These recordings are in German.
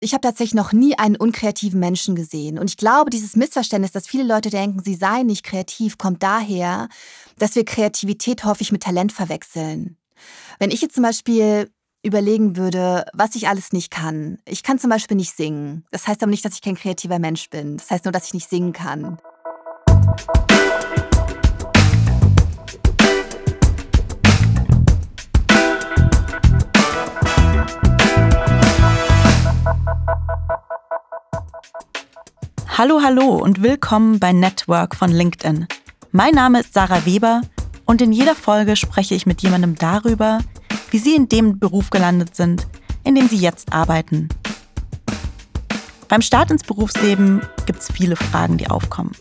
Ich habe tatsächlich noch nie einen unkreativen Menschen gesehen. Und ich glaube, dieses Missverständnis, dass viele Leute denken, sie seien nicht kreativ, kommt daher, dass wir Kreativität häufig mit Talent verwechseln. Wenn ich jetzt zum Beispiel überlegen würde, was ich alles nicht kann. Ich kann zum Beispiel nicht singen. Das heißt aber nicht, dass ich kein kreativer Mensch bin. Das heißt nur, dass ich nicht singen kann. Hallo, hallo und willkommen bei Network von LinkedIn. Mein Name ist Sarah Weber und in jeder Folge spreche ich mit jemandem darüber, wie sie in dem Beruf gelandet sind, in dem sie jetzt arbeiten. Beim Start ins Berufsleben gibt es viele Fragen, die aufkommen.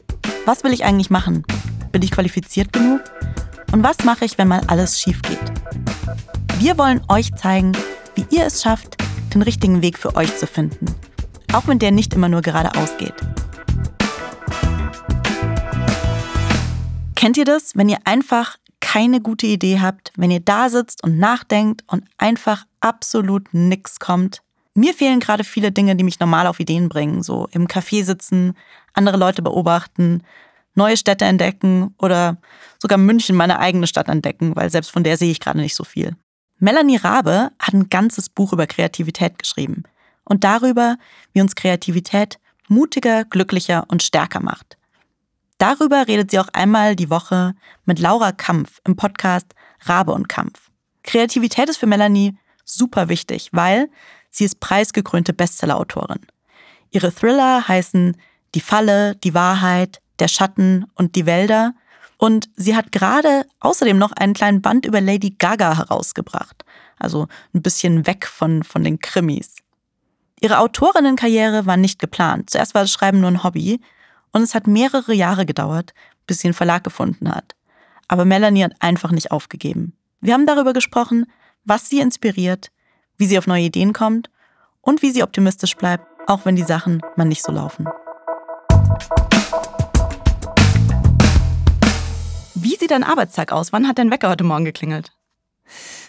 Was will ich eigentlich machen? Bin ich qualifiziert genug? Und was mache ich, wenn mal alles schief geht? Wir wollen euch zeigen, wie ihr es schafft, den richtigen Weg für euch zu finden. Auch wenn der nicht immer nur geradeaus geht. Kennt ihr das, wenn ihr einfach keine gute Idee habt, wenn ihr da sitzt und nachdenkt und einfach absolut nichts kommt? Mir fehlen gerade viele Dinge, die mich normal auf Ideen bringen, so im Café sitzen, andere Leute beobachten, neue Städte entdecken oder sogar München, meine eigene Stadt entdecken, weil selbst von der sehe ich gerade nicht so viel. Melanie Rabe hat ein ganzes Buch über Kreativität geschrieben und darüber, wie uns Kreativität mutiger, glücklicher und stärker macht. Darüber redet sie auch einmal die Woche mit Laura Kampf im Podcast Rabe und Kampf. Kreativität ist für Melanie super wichtig, weil sie ist preisgekrönte Bestsellerautorin. Ihre Thriller heißen Die Falle, Die Wahrheit, Der Schatten und Die Wälder. Und sie hat gerade außerdem noch einen kleinen Band über Lady Gaga herausgebracht. Also ein bisschen weg von, von den Krimis. Ihre Autorinnenkarriere war nicht geplant. Zuerst war das Schreiben nur ein Hobby. Und es hat mehrere Jahre gedauert, bis sie einen Verlag gefunden hat. Aber Melanie hat einfach nicht aufgegeben. Wir haben darüber gesprochen, was sie inspiriert, wie sie auf neue Ideen kommt und wie sie optimistisch bleibt, auch wenn die Sachen mal nicht so laufen. Wie sieht dein Arbeitstag aus? Wann hat dein Wecker heute Morgen geklingelt?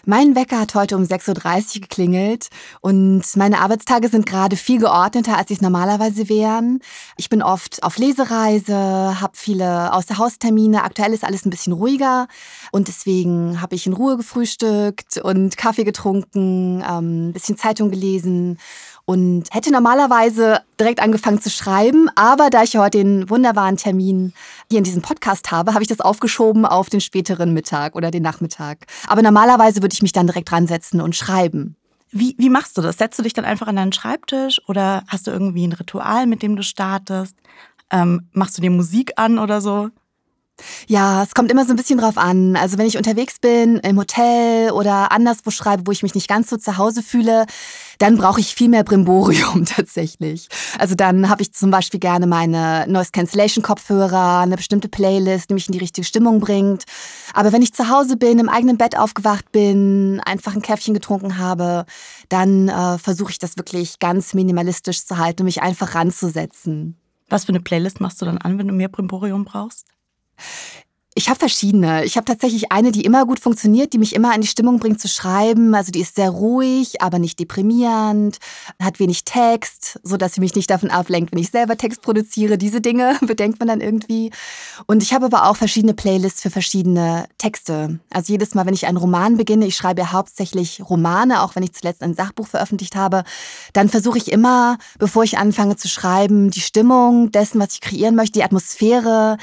Mein Wecker hat heute um 6.30 Uhr geklingelt und meine Arbeitstage sind gerade viel geordneter, als sie es normalerweise wären. Ich bin oft auf Lesereise, habe viele Außerhaustermine. Aktuell ist alles ein bisschen ruhiger und deswegen habe ich in Ruhe gefrühstückt und Kaffee getrunken, ähm, ein bisschen Zeitung gelesen und hätte normalerweise direkt angefangen zu schreiben, aber da ich heute den wunderbaren Termin hier in diesem Podcast habe, habe ich das aufgeschoben auf den späteren Mittag oder den Nachmittag. Aber normalerweise würde ich mich dann direkt dran setzen und schreiben. Wie, wie machst du das? Setzt du dich dann einfach an deinen Schreibtisch oder hast du irgendwie ein Ritual, mit dem du startest? Ähm, machst du dir Musik an oder so? Ja, es kommt immer so ein bisschen drauf an. Also wenn ich unterwegs bin, im Hotel oder anderswo schreibe, wo ich mich nicht ganz so zu Hause fühle, dann brauche ich viel mehr Brimborium tatsächlich. Also dann habe ich zum Beispiel gerne meine Noise Cancellation Kopfhörer, eine bestimmte Playlist, die mich in die richtige Stimmung bringt. Aber wenn ich zu Hause bin, im eigenen Bett aufgewacht bin, einfach ein Käffchen getrunken habe, dann äh, versuche ich das wirklich ganz minimalistisch zu halten und mich einfach ranzusetzen. Was für eine Playlist machst du dann an, wenn du mehr Brimborium brauchst? Ich habe verschiedene. Ich habe tatsächlich eine, die immer gut funktioniert, die mich immer in die Stimmung bringt zu schreiben. Also die ist sehr ruhig, aber nicht deprimierend, hat wenig Text, so dass sie mich nicht davon ablenkt, wenn ich selber Text produziere. Diese Dinge bedenkt man dann irgendwie. Und ich habe aber auch verschiedene Playlists für verschiedene Texte. Also jedes Mal, wenn ich einen Roman beginne, ich schreibe ja hauptsächlich Romane, auch wenn ich zuletzt ein Sachbuch veröffentlicht habe, dann versuche ich immer, bevor ich anfange zu schreiben, die Stimmung dessen, was ich kreieren möchte, die Atmosphäre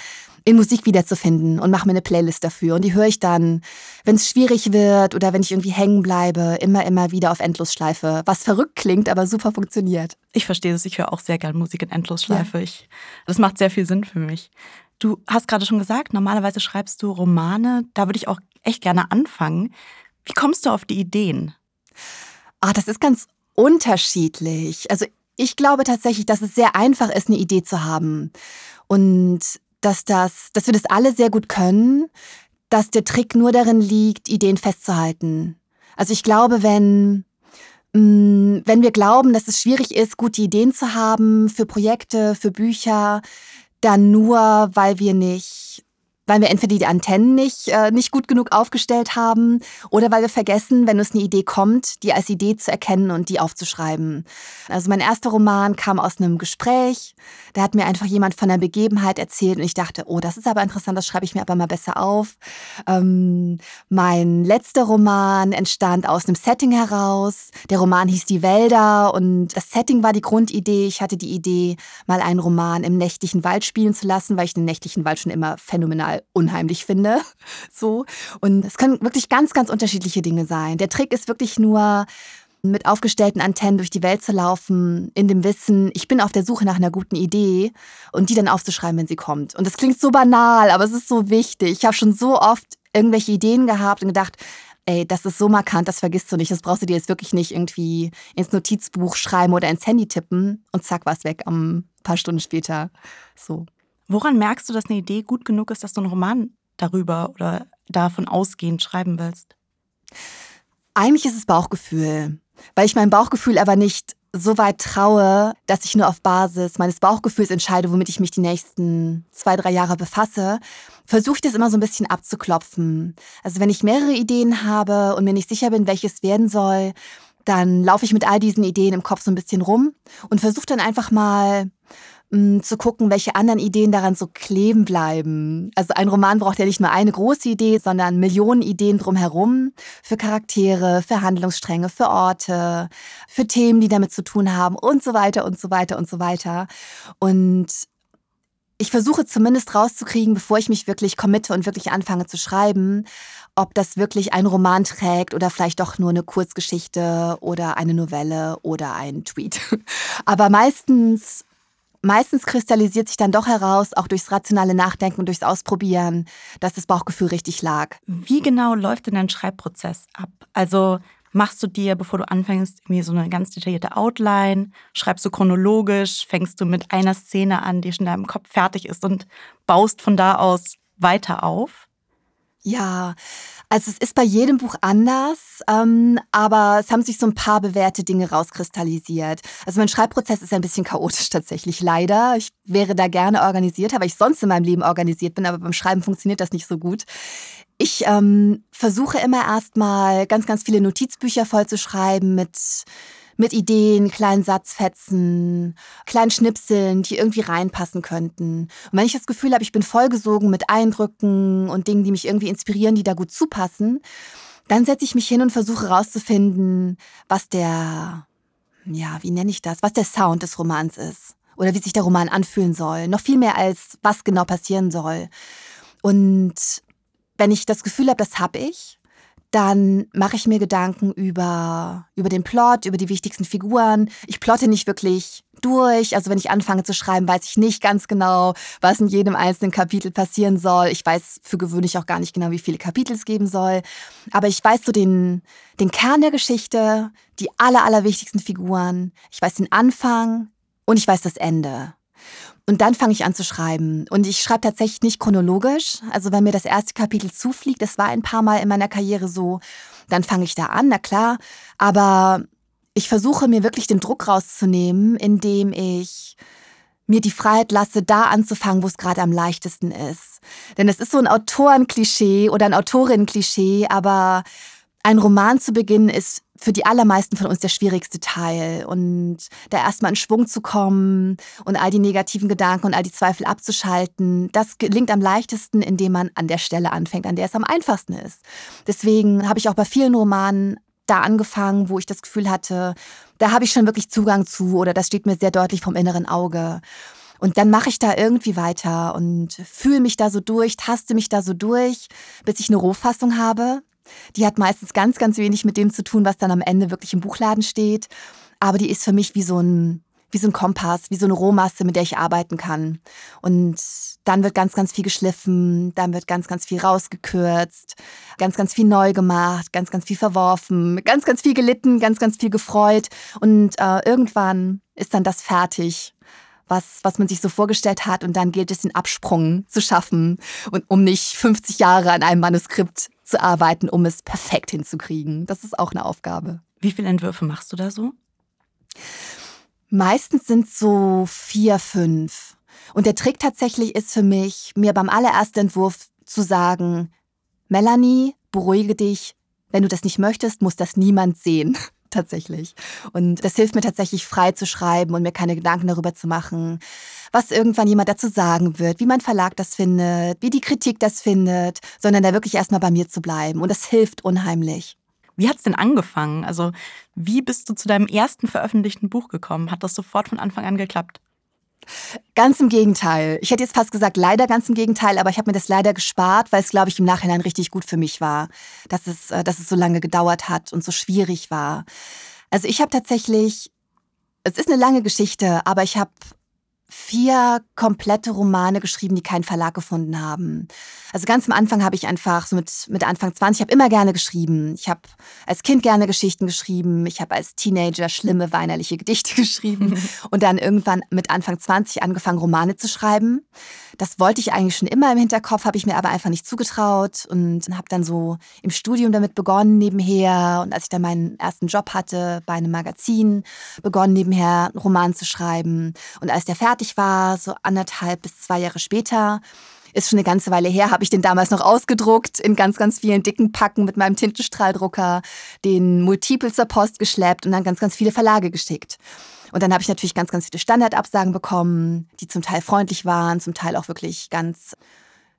in Musik wiederzufinden und mache mir eine Playlist dafür. Und die höre ich dann, wenn es schwierig wird oder wenn ich irgendwie hängen bleibe, immer, immer wieder auf Endlosschleife. Was verrückt klingt, aber super funktioniert. Ich verstehe das. Ich höre auch sehr gerne Musik in Endlosschleife. Ja. Ich, das macht sehr viel Sinn für mich. Du hast gerade schon gesagt, normalerweise schreibst du Romane. Da würde ich auch echt gerne anfangen. Wie kommst du auf die Ideen? Ah, das ist ganz unterschiedlich. Also ich glaube tatsächlich, dass es sehr einfach ist, eine Idee zu haben. Und dass, das, dass wir das alle sehr gut können, dass der Trick nur darin liegt, Ideen festzuhalten. Also ich glaube, wenn, mm, wenn wir glauben, dass es schwierig ist, gute Ideen zu haben für Projekte, für Bücher, dann nur, weil wir nicht weil wir entweder die Antennen nicht, äh, nicht gut genug aufgestellt haben oder weil wir vergessen, wenn uns eine Idee kommt, die als Idee zu erkennen und die aufzuschreiben. Also mein erster Roman kam aus einem Gespräch. Da hat mir einfach jemand von einer Begebenheit erzählt und ich dachte, oh, das ist aber interessant, das schreibe ich mir aber mal besser auf. Ähm, mein letzter Roman entstand aus einem Setting heraus. Der Roman hieß Die Wälder und das Setting war die Grundidee. Ich hatte die Idee, mal einen Roman im nächtlichen Wald spielen zu lassen, weil ich den nächtlichen Wald schon immer phänomenal unheimlich finde. So. Und es können wirklich ganz, ganz unterschiedliche Dinge sein. Der Trick ist wirklich nur, mit aufgestellten Antennen durch die Welt zu laufen, in dem Wissen, ich bin auf der Suche nach einer guten Idee und die dann aufzuschreiben, wenn sie kommt. Und das klingt so banal, aber es ist so wichtig. Ich habe schon so oft irgendwelche Ideen gehabt und gedacht, ey, das ist so markant, das vergisst du nicht. Das brauchst du dir jetzt wirklich nicht irgendwie ins Notizbuch schreiben oder ins Handy tippen und zack, war es weg ein paar Stunden später. So. Woran merkst du, dass eine Idee gut genug ist, dass du einen Roman darüber oder davon ausgehend schreiben willst? Eigentlich ist es Bauchgefühl, weil ich mein Bauchgefühl aber nicht so weit traue, dass ich nur auf Basis meines Bauchgefühls entscheide, womit ich mich die nächsten zwei, drei Jahre befasse, versuche ich das immer so ein bisschen abzuklopfen. Also wenn ich mehrere Ideen habe und mir nicht sicher bin, welches werden soll, dann laufe ich mit all diesen Ideen im Kopf so ein bisschen rum und versuche dann einfach mal zu gucken, welche anderen Ideen daran so kleben bleiben. Also ein Roman braucht ja nicht nur eine große Idee, sondern Millionen Ideen drumherum für Charaktere, für Handlungsstränge, für Orte, für Themen, die damit zu tun haben und so weiter und so weiter und so weiter. Und ich versuche zumindest rauszukriegen, bevor ich mich wirklich committe und wirklich anfange zu schreiben, ob das wirklich ein Roman trägt oder vielleicht doch nur eine Kurzgeschichte oder eine Novelle oder ein Tweet. Aber meistens meistens kristallisiert sich dann doch heraus, auch durchs rationale Nachdenken und durchs Ausprobieren, dass das Bauchgefühl richtig lag. Wie genau läuft denn dein Schreibprozess ab? Also machst du dir, bevor du anfängst, irgendwie so eine ganz detaillierte Outline? Schreibst du chronologisch? Fängst du mit einer Szene an, die schon in deinem Kopf fertig ist und baust von da aus weiter auf? Ja, also es ist bei jedem Buch anders, ähm, aber es haben sich so ein paar bewährte Dinge rauskristallisiert. Also mein Schreibprozess ist ein bisschen chaotisch tatsächlich, leider. Ich wäre da gerne organisierter, weil ich sonst in meinem Leben organisiert bin, aber beim Schreiben funktioniert das nicht so gut. Ich ähm, versuche immer erstmal ganz, ganz viele Notizbücher voll zu schreiben mit mit Ideen, kleinen Satzfetzen, kleinen Schnipseln, die irgendwie reinpassen könnten. Und wenn ich das Gefühl habe, ich bin vollgesogen mit Eindrücken und Dingen, die mich irgendwie inspirieren, die da gut zupassen, dann setze ich mich hin und versuche herauszufinden, was der, ja, wie nenne ich das, was der Sound des Romans ist. Oder wie sich der Roman anfühlen soll. Noch viel mehr als was genau passieren soll. Und wenn ich das Gefühl habe, das habe ich, dann mache ich mir Gedanken über, über den Plot, über die wichtigsten Figuren. Ich plotte nicht wirklich durch. Also wenn ich anfange zu schreiben, weiß ich nicht ganz genau, was in jedem einzelnen Kapitel passieren soll. Ich weiß für gewöhnlich auch gar nicht genau, wie viele Kapitel es geben soll. Aber ich weiß so den, den Kern der Geschichte, die aller, allerwichtigsten Figuren. Ich weiß den Anfang und ich weiß das Ende. Und dann fange ich an zu schreiben. Und ich schreibe tatsächlich nicht chronologisch. Also wenn mir das erste Kapitel zufliegt, das war ein paar Mal in meiner Karriere so, dann fange ich da an, na klar. Aber ich versuche mir wirklich den Druck rauszunehmen, indem ich mir die Freiheit lasse, da anzufangen, wo es gerade am leichtesten ist. Denn es ist so ein Autorenklischee oder ein Autorinnen-Klischee, aber ein Roman zu beginnen ist für die allermeisten von uns der schwierigste Teil. Und da erstmal in Schwung zu kommen und all die negativen Gedanken und all die Zweifel abzuschalten, das gelingt am leichtesten, indem man an der Stelle anfängt, an der es am einfachsten ist. Deswegen habe ich auch bei vielen Romanen da angefangen, wo ich das Gefühl hatte, da habe ich schon wirklich Zugang zu oder das steht mir sehr deutlich vom inneren Auge. Und dann mache ich da irgendwie weiter und fühle mich da so durch, taste mich da so durch, bis ich eine Rohfassung habe, die hat meistens ganz, ganz wenig mit dem zu tun, was dann am Ende wirklich im Buchladen steht. Aber die ist für mich wie so ein, wie so ein Kompass, wie so eine Rohmasse, mit der ich arbeiten kann. Und dann wird ganz, ganz viel geschliffen, dann wird ganz, ganz viel rausgekürzt, ganz, ganz viel neu gemacht, ganz, ganz viel verworfen, ganz, ganz viel gelitten, ganz, ganz viel gefreut. Und äh, irgendwann ist dann das fertig, was, was man sich so vorgestellt hat. Und dann gilt es, den Absprung zu schaffen und um nicht 50 Jahre an einem Manuskript zu arbeiten, um es perfekt hinzukriegen. Das ist auch eine Aufgabe. Wie viele Entwürfe machst du da so? Meistens sind es so vier, fünf. Und der Trick tatsächlich ist für mich, mir beim allerersten Entwurf zu sagen, Melanie, beruhige dich, wenn du das nicht möchtest, muss das niemand sehen. Tatsächlich. Und das hilft mir tatsächlich frei zu schreiben und mir keine Gedanken darüber zu machen, was irgendwann jemand dazu sagen wird, wie mein Verlag das findet, wie die Kritik das findet, sondern da wirklich erstmal bei mir zu bleiben. Und das hilft unheimlich. Wie hat es denn angefangen? Also, wie bist du zu deinem ersten veröffentlichten Buch gekommen? Hat das sofort von Anfang an geklappt? Ganz im Gegenteil. Ich hätte jetzt fast gesagt, leider ganz im Gegenteil, aber ich habe mir das leider gespart, weil es, glaube ich, im Nachhinein richtig gut für mich war, dass es, äh, dass es so lange gedauert hat und so schwierig war. Also ich habe tatsächlich, es ist eine lange Geschichte, aber ich habe vier komplette Romane geschrieben, die keinen Verlag gefunden haben. Also ganz am Anfang habe ich einfach, so mit, mit Anfang 20, ich habe immer gerne geschrieben. Ich habe als Kind gerne Geschichten geschrieben. Ich habe als Teenager schlimme, weinerliche Gedichte geschrieben. und dann irgendwann mit Anfang 20 angefangen, Romane zu schreiben. Das wollte ich eigentlich schon immer im Hinterkopf, habe ich mir aber einfach nicht zugetraut und habe dann so im Studium damit begonnen nebenher. Und als ich dann meinen ersten Job hatte bei einem Magazin, begonnen nebenher einen Roman zu schreiben. Und als der fertig fertig war, so anderthalb bis zwei Jahre später, ist schon eine ganze Weile her, habe ich den damals noch ausgedruckt in ganz, ganz vielen dicken Packen mit meinem Tintenstrahldrucker, den Multiple zur Post geschleppt und dann ganz, ganz viele Verlage geschickt. Und dann habe ich natürlich ganz, ganz viele Standardabsagen bekommen, die zum Teil freundlich waren, zum Teil auch wirklich ganz,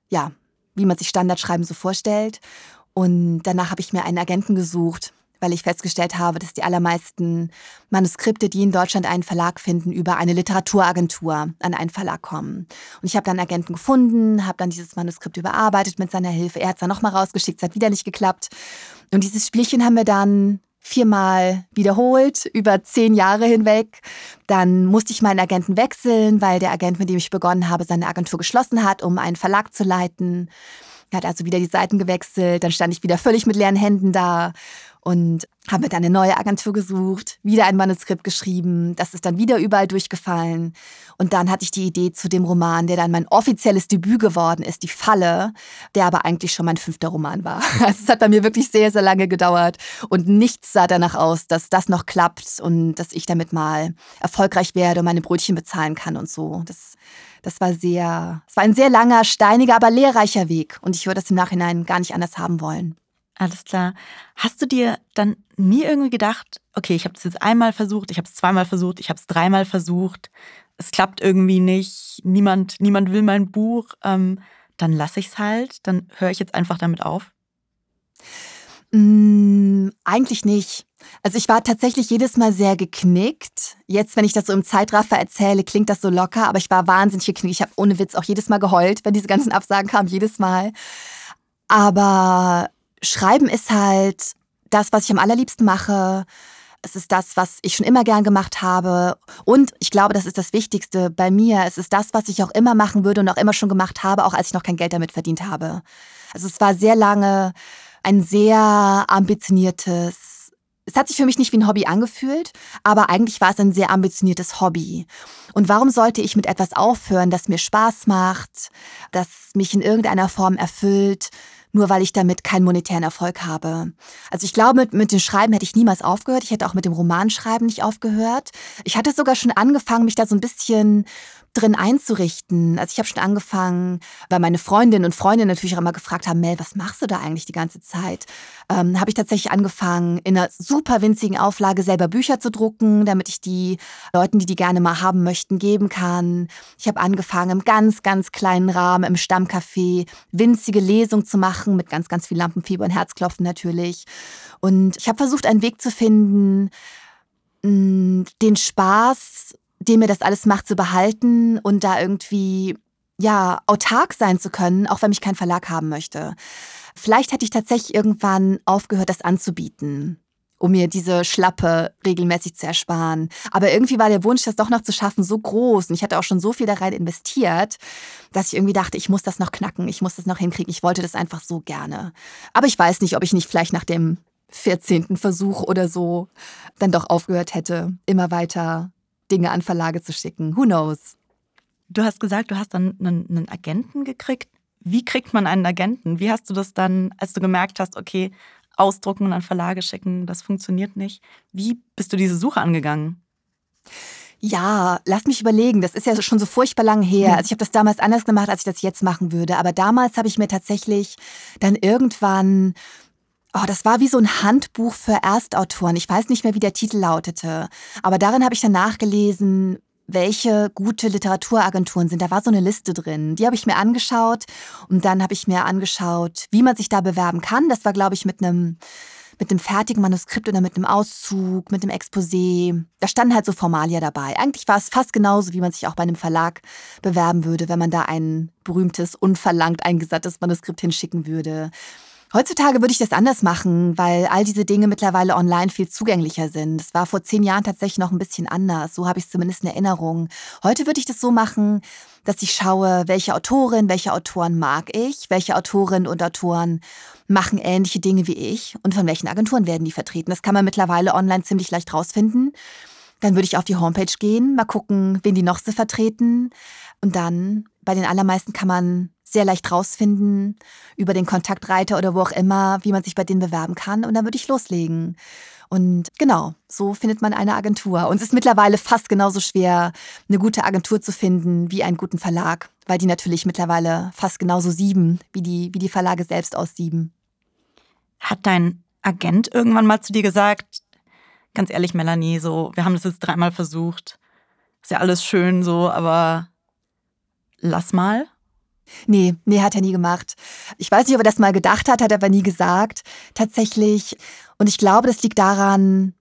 ja, wie man sich Standardschreiben so vorstellt. Und danach habe ich mir einen Agenten gesucht, weil ich festgestellt habe, dass die allermeisten Manuskripte, die in Deutschland einen Verlag finden, über eine Literaturagentur an einen Verlag kommen. Und ich habe dann Agenten gefunden, habe dann dieses Manuskript überarbeitet mit seiner Hilfe. Er hat es dann nochmal rausgeschickt, es hat wieder nicht geklappt. Und dieses Spielchen haben wir dann viermal wiederholt, über zehn Jahre hinweg. Dann musste ich meinen Agenten wechseln, weil der Agent, mit dem ich begonnen habe, seine Agentur geschlossen hat, um einen Verlag zu leiten. Er hat also wieder die Seiten gewechselt, dann stand ich wieder völlig mit leeren Händen da und habe mir dann eine neue Agentur gesucht, wieder ein Manuskript geschrieben, das ist dann wieder überall durchgefallen. Und dann hatte ich die Idee zu dem Roman, der dann mein offizielles Debüt geworden ist, Die Falle, der aber eigentlich schon mein fünfter Roman war. Also es hat bei mir wirklich sehr, sehr lange gedauert und nichts sah danach aus, dass das noch klappt und dass ich damit mal erfolgreich werde und meine Brötchen bezahlen kann und so. Das, das war sehr, es war ein sehr langer, steiniger, aber lehrreicher Weg und ich würde das im Nachhinein gar nicht anders haben wollen. Alles klar. Hast du dir dann nie irgendwie gedacht, okay, ich habe das jetzt einmal versucht, ich habe es zweimal versucht, ich habe es dreimal versucht, es klappt irgendwie nicht, niemand, niemand will mein Buch, ähm, dann lasse ich es halt, dann höre ich jetzt einfach damit auf? Mm, eigentlich nicht. Also ich war tatsächlich jedes Mal sehr geknickt. Jetzt, wenn ich das so im Zeitraffer erzähle, klingt das so locker, aber ich war wahnsinnig geknickt. Ich habe ohne Witz auch jedes Mal geheult, wenn diese ganzen Absagen kamen, jedes Mal. Aber Schreiben ist halt das, was ich am allerliebsten mache. Es ist das, was ich schon immer gern gemacht habe. Und ich glaube, das ist das Wichtigste bei mir. Es ist das, was ich auch immer machen würde und auch immer schon gemacht habe, auch als ich noch kein Geld damit verdient habe. Also es war sehr lange ein sehr ambitioniertes, es hat sich für mich nicht wie ein Hobby angefühlt, aber eigentlich war es ein sehr ambitioniertes Hobby. Und warum sollte ich mit etwas aufhören, das mir Spaß macht, das mich in irgendeiner Form erfüllt, nur weil ich damit keinen monetären Erfolg habe. Also ich glaube, mit, mit dem Schreiben hätte ich niemals aufgehört. Ich hätte auch mit dem Romanschreiben nicht aufgehört. Ich hatte sogar schon angefangen, mich da so ein bisschen drin einzurichten. Also ich habe schon angefangen, weil meine Freundinnen und Freunde natürlich auch immer gefragt haben, Mel, was machst du da eigentlich die ganze Zeit? Ähm, habe ich tatsächlich angefangen, in einer super winzigen Auflage selber Bücher zu drucken, damit ich die Leuten, die die gerne mal haben möchten, geben kann. Ich habe angefangen, im ganz, ganz kleinen Rahmen im Stammcafé winzige Lesungen zu machen, mit ganz, ganz viel Lampenfieber und Herzklopfen natürlich. Und ich habe versucht, einen Weg zu finden, den Spaß den mir das alles macht, zu behalten und da irgendwie ja autark sein zu können, auch wenn mich kein Verlag haben möchte. Vielleicht hätte ich tatsächlich irgendwann aufgehört, das anzubieten, um mir diese Schlappe regelmäßig zu ersparen. Aber irgendwie war der Wunsch, das doch noch zu schaffen, so groß und ich hatte auch schon so viel da rein investiert, dass ich irgendwie dachte, ich muss das noch knacken, ich muss das noch hinkriegen. Ich wollte das einfach so gerne. Aber ich weiß nicht, ob ich nicht vielleicht nach dem 14. Versuch oder so dann doch aufgehört hätte, immer weiter Dinge an Verlage zu schicken. Who knows? Du hast gesagt, du hast dann einen, einen Agenten gekriegt. Wie kriegt man einen Agenten? Wie hast du das dann, als du gemerkt hast, okay, ausdrucken und an Verlage schicken, das funktioniert nicht. Wie bist du diese Suche angegangen? Ja, lass mich überlegen. Das ist ja schon so furchtbar lang her. Also ich habe das damals anders gemacht, als ich das jetzt machen würde. Aber damals habe ich mir tatsächlich dann irgendwann, oh, das war wie so ein Handbuch für Erstautoren. Ich weiß nicht mehr, wie der Titel lautete. Aber darin habe ich dann nachgelesen, welche gute Literaturagenturen sind. Da war so eine Liste drin. Die habe ich mir angeschaut und dann habe ich mir angeschaut, wie man sich da bewerben kann. Das war, glaube ich, mit einem mit einem fertigen Manuskript oder mit einem Auszug, mit einem Exposé. Da standen halt so Formalia dabei. Eigentlich war es fast genauso, wie man sich auch bei einem Verlag bewerben würde, wenn man da ein berühmtes, unverlangt eingesandtes Manuskript hinschicken würde. Heutzutage würde ich das anders machen, weil all diese Dinge mittlerweile online viel zugänglicher sind. Es war vor zehn Jahren tatsächlich noch ein bisschen anders. So habe ich es zumindest in Erinnerung. Heute würde ich das so machen, dass ich schaue, welche Autorin, welche Autoren mag ich, welche Autorinnen und Autoren machen ähnliche Dinge wie ich und von welchen Agenturen werden die vertreten. Das kann man mittlerweile online ziemlich leicht rausfinden. Dann würde ich auf die Homepage gehen, mal gucken, wen die noch so vertreten. Und dann, bei den allermeisten kann man sehr leicht rausfinden über den Kontaktreiter oder wo auch immer, wie man sich bei denen bewerben kann. Und dann würde ich loslegen. Und genau, so findet man eine Agentur. Und es ist mittlerweile fast genauso schwer, eine gute Agentur zu finden wie einen guten Verlag, weil die natürlich mittlerweile fast genauso sieben, wie die, wie die Verlage selbst aussieben. Hat dein Agent irgendwann mal zu dir gesagt, ganz ehrlich, Melanie, so, wir haben das jetzt dreimal versucht, ist ja alles schön so, aber lass mal? Nee, nee, hat er nie gemacht. Ich weiß nicht, ob er das mal gedacht hat, hat er aber nie gesagt. Tatsächlich. Und ich glaube, das liegt daran,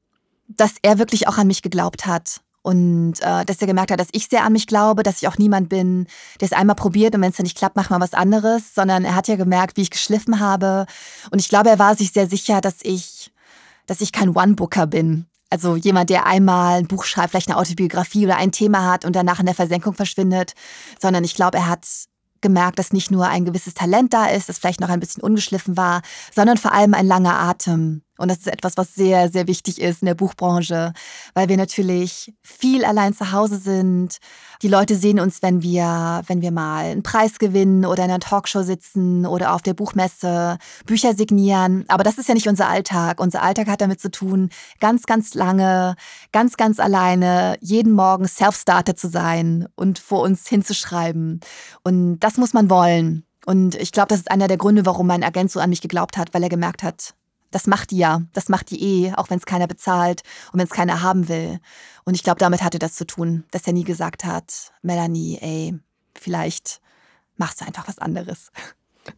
dass er wirklich auch an mich geglaubt hat. Und äh, dass er gemerkt hat, dass ich sehr an mich glaube, dass ich auch niemand bin, der es einmal probiert und wenn es dann nicht klappt, macht man was anderes, sondern er hat ja gemerkt, wie ich geschliffen habe. Und ich glaube, er war sich sehr sicher, dass ich, dass ich kein One-Booker bin. Also jemand, der einmal ein Buch schreibt, vielleicht eine Autobiografie oder ein Thema hat und danach in der Versenkung verschwindet, sondern ich glaube, er hat gemerkt, dass nicht nur ein gewisses Talent da ist, das vielleicht noch ein bisschen ungeschliffen war, sondern vor allem ein langer Atem. Und das ist etwas, was sehr, sehr wichtig ist in der Buchbranche, weil wir natürlich viel allein zu Hause sind. Die Leute sehen uns, wenn wir, wenn wir mal einen Preis gewinnen oder in einer Talkshow sitzen oder auf der Buchmesse Bücher signieren. Aber das ist ja nicht unser Alltag. Unser Alltag hat damit zu tun, ganz, ganz lange, ganz, ganz alleine, jeden Morgen Self-Starter zu sein und vor uns hinzuschreiben. Und das muss man wollen. Und ich glaube, das ist einer der Gründe, warum mein Agent so an mich geglaubt hat, weil er gemerkt hat, das macht die ja, das macht die eh, auch wenn es keiner bezahlt und wenn es keiner haben will. Und ich glaube, damit hatte das zu tun, dass er nie gesagt hat, Melanie, ey, vielleicht machst du einfach was anderes.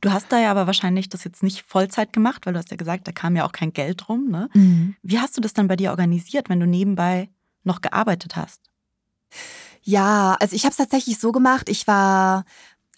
Du hast da ja aber wahrscheinlich das jetzt nicht Vollzeit gemacht, weil du hast ja gesagt, da kam ja auch kein Geld rum. Ne? Mhm. Wie hast du das dann bei dir organisiert, wenn du nebenbei noch gearbeitet hast? Ja, also ich habe es tatsächlich so gemacht. Ich war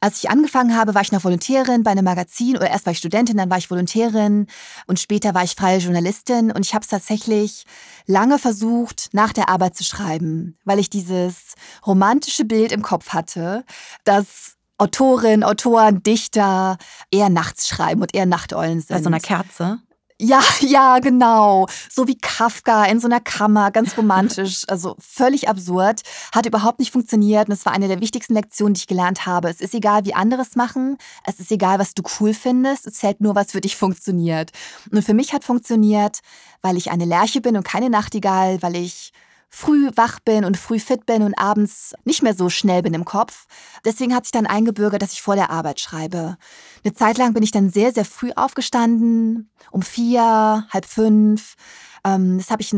als ich angefangen habe, war ich noch Volontärin bei einem Magazin oder erst war ich Studentin, dann war ich Volontärin und später war ich freie Journalistin und ich habe es tatsächlich lange versucht, nach der Arbeit zu schreiben, weil ich dieses romantische Bild im Kopf hatte, dass Autorinnen, Autoren, Dichter eher nachts schreiben und eher Nachteulen sind. Bei so einer Kerze? Ja, ja, genau. So wie Kafka in so einer Kammer, ganz romantisch. Also völlig absurd. Hat überhaupt nicht funktioniert. Und es war eine der wichtigsten Lektionen, die ich gelernt habe. Es ist egal, wie andere es machen. Es ist egal, was du cool findest. Es zählt nur, was für dich funktioniert. Und für mich hat funktioniert, weil ich eine Lerche bin und keine Nachtigall, weil ich früh wach bin und früh fit bin und abends nicht mehr so schnell bin im Kopf. Deswegen hat sich dann eingebürgert, dass ich vor der Arbeit schreibe. Eine Zeit lang bin ich dann sehr, sehr früh aufgestanden, um vier, halb fünf. Ähm, das habe ich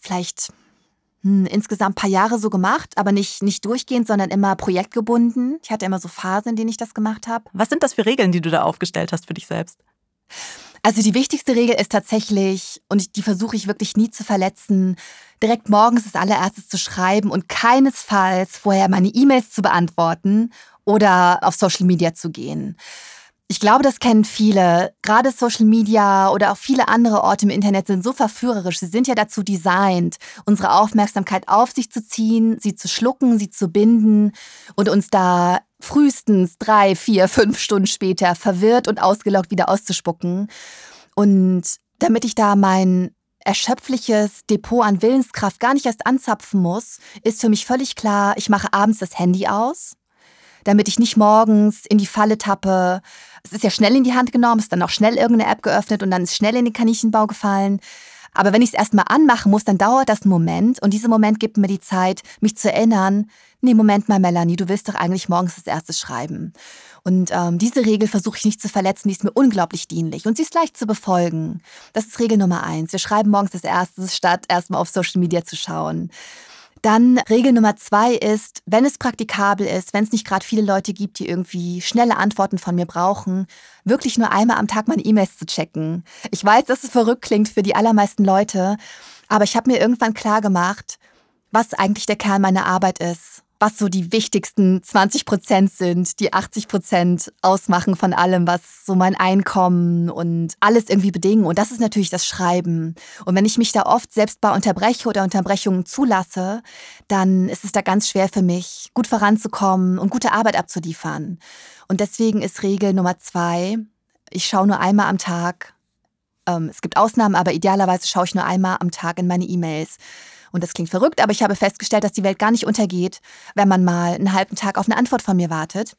vielleicht hm, insgesamt ein paar Jahre so gemacht, aber nicht, nicht durchgehend, sondern immer projektgebunden. Ich hatte immer so Phasen, in denen ich das gemacht habe. Was sind das für Regeln, die du da aufgestellt hast für dich selbst? Also die wichtigste Regel ist tatsächlich, und die versuche ich wirklich nie zu verletzen, direkt morgens das allererstes zu schreiben und keinesfalls vorher meine E-Mails zu beantworten oder auf Social Media zu gehen. Ich glaube, das kennen viele. Gerade Social Media oder auch viele andere Orte im Internet sind so verführerisch. Sie sind ja dazu designt, unsere Aufmerksamkeit auf sich zu ziehen, sie zu schlucken, sie zu binden und uns da frühestens drei, vier, fünf Stunden später verwirrt und ausgelockt wieder auszuspucken. Und damit ich da mein erschöpfliches Depot an Willenskraft gar nicht erst anzapfen muss, ist für mich völlig klar, ich mache abends das Handy aus, damit ich nicht morgens in die Falle tappe. Es ist ja schnell in die Hand genommen, ist dann auch schnell irgendeine App geöffnet und dann ist schnell in den Kaninchenbau gefallen. Aber wenn ich es erstmal anmachen muss, dann dauert das einen Moment und dieser Moment gibt mir die Zeit, mich zu erinnern, nee, Moment mal, Melanie, du willst doch eigentlich morgens das erste schreiben. Und ähm, diese Regel versuche ich nicht zu verletzen, die ist mir unglaublich dienlich und sie ist leicht zu befolgen. Das ist Regel Nummer eins. Wir schreiben morgens das erste, statt erstmal auf Social Media zu schauen. Dann Regel Nummer zwei ist, wenn es praktikabel ist, wenn es nicht gerade viele Leute gibt, die irgendwie schnelle Antworten von mir brauchen, wirklich nur einmal am Tag meine E-Mails zu checken. Ich weiß, dass es verrückt klingt für die allermeisten Leute, aber ich habe mir irgendwann klar gemacht, was eigentlich der Kern meiner Arbeit ist was so die wichtigsten 20 Prozent sind, die 80 Prozent ausmachen von allem, was so mein Einkommen und alles irgendwie bedingen. Und das ist natürlich das Schreiben. Und wenn ich mich da oft selbst bei unterbreche oder Unterbrechungen zulasse, dann ist es da ganz schwer für mich, gut voranzukommen und gute Arbeit abzuliefern. Und deswegen ist Regel Nummer zwei, ich schaue nur einmal am Tag. Ähm, es gibt Ausnahmen, aber idealerweise schaue ich nur einmal am Tag in meine E-Mails. Und das klingt verrückt, aber ich habe festgestellt, dass die Welt gar nicht untergeht, wenn man mal einen halben Tag auf eine Antwort von mir wartet.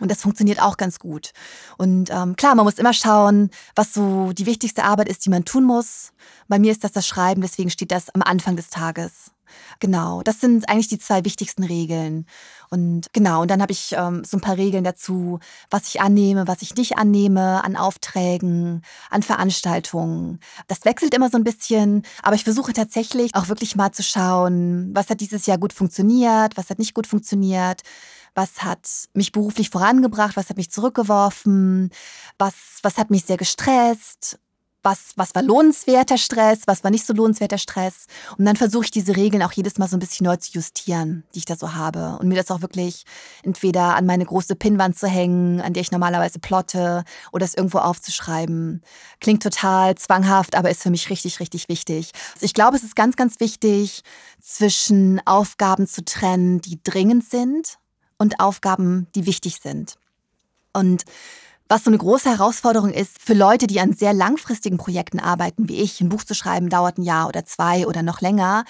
Und das funktioniert auch ganz gut. Und ähm, klar, man muss immer schauen, was so die wichtigste Arbeit ist, die man tun muss. Bei mir ist das das Schreiben, deswegen steht das am Anfang des Tages. Genau, das sind eigentlich die zwei wichtigsten Regeln. Und genau, und dann habe ich ähm, so ein paar Regeln dazu, was ich annehme, was ich nicht annehme, an Aufträgen, an Veranstaltungen. Das wechselt immer so ein bisschen, aber ich versuche tatsächlich auch wirklich mal zu schauen, was hat dieses Jahr gut funktioniert, was hat nicht gut funktioniert was hat mich beruflich vorangebracht, was hat mich zurückgeworfen, was, was hat mich sehr gestresst was, was war lohnenswerter Stress, was war nicht so lohnenswerter Stress. Und dann versuche ich diese Regeln auch jedes Mal so ein bisschen neu zu justieren, die ich da so habe. Und mir das auch wirklich entweder an meine große Pinnwand zu hängen, an der ich normalerweise plotte, oder es irgendwo aufzuschreiben. Klingt total zwanghaft, aber ist für mich richtig, richtig wichtig. Also ich glaube, es ist ganz, ganz wichtig, zwischen Aufgaben zu trennen, die dringend sind und Aufgaben, die wichtig sind. Und was so eine große Herausforderung ist für Leute, die an sehr langfristigen Projekten arbeiten, wie ich, ein Buch zu schreiben dauert ein Jahr oder zwei oder noch länger.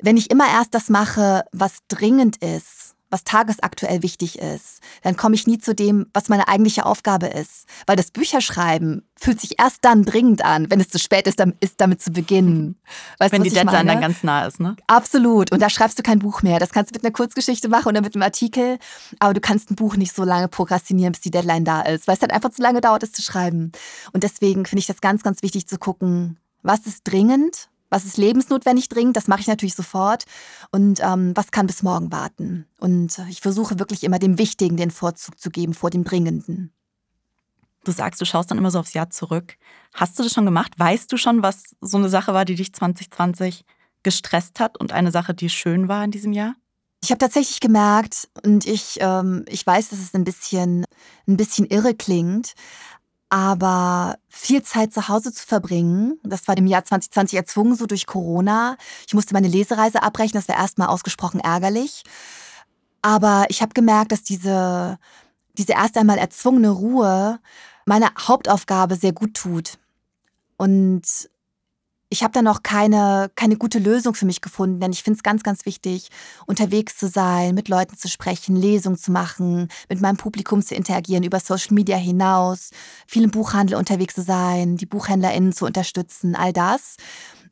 Wenn ich immer erst das mache, was dringend ist, was tagesaktuell wichtig ist, dann komme ich nie zu dem, was meine eigentliche Aufgabe ist. Weil das Bücherschreiben fühlt sich erst dann dringend an, wenn es zu spät ist, ist damit zu beginnen. Weißt wenn du, die Deadline dann ganz nah ist, ne? Absolut. Und da schreibst du kein Buch mehr. Das kannst du mit einer Kurzgeschichte machen oder mit einem Artikel. Aber du kannst ein Buch nicht so lange prokrastinieren, bis die Deadline da ist, weil es dann einfach zu lange dauert, es zu schreiben. Und deswegen finde ich das ganz, ganz wichtig zu gucken, was ist dringend was ist lebensnotwendig dringend, das mache ich natürlich sofort. Und ähm, was kann bis morgen warten? Und ich versuche wirklich immer dem Wichtigen den Vorzug zu geben vor dem Dringenden. Du sagst, du schaust dann immer so aufs Jahr zurück. Hast du das schon gemacht? Weißt du schon, was so eine Sache war, die dich 2020 gestresst hat und eine Sache, die schön war in diesem Jahr? Ich habe tatsächlich gemerkt, und ich, ähm, ich weiß, dass es ein bisschen, ein bisschen irre klingt, aber viel Zeit zu Hause zu verbringen, das war im Jahr 2020 erzwungen, so durch Corona. Ich musste meine Lesereise abbrechen, das war erstmal ausgesprochen ärgerlich. Aber ich habe gemerkt, dass diese, diese erst einmal erzwungene Ruhe meine Hauptaufgabe sehr gut tut. Und ich habe da noch keine, keine gute Lösung für mich gefunden, denn ich finde es ganz, ganz wichtig, unterwegs zu sein, mit Leuten zu sprechen, Lesungen zu machen, mit meinem Publikum zu interagieren, über Social Media hinaus, viel im Buchhandel unterwegs zu sein, die BuchhändlerInnen zu unterstützen, all das.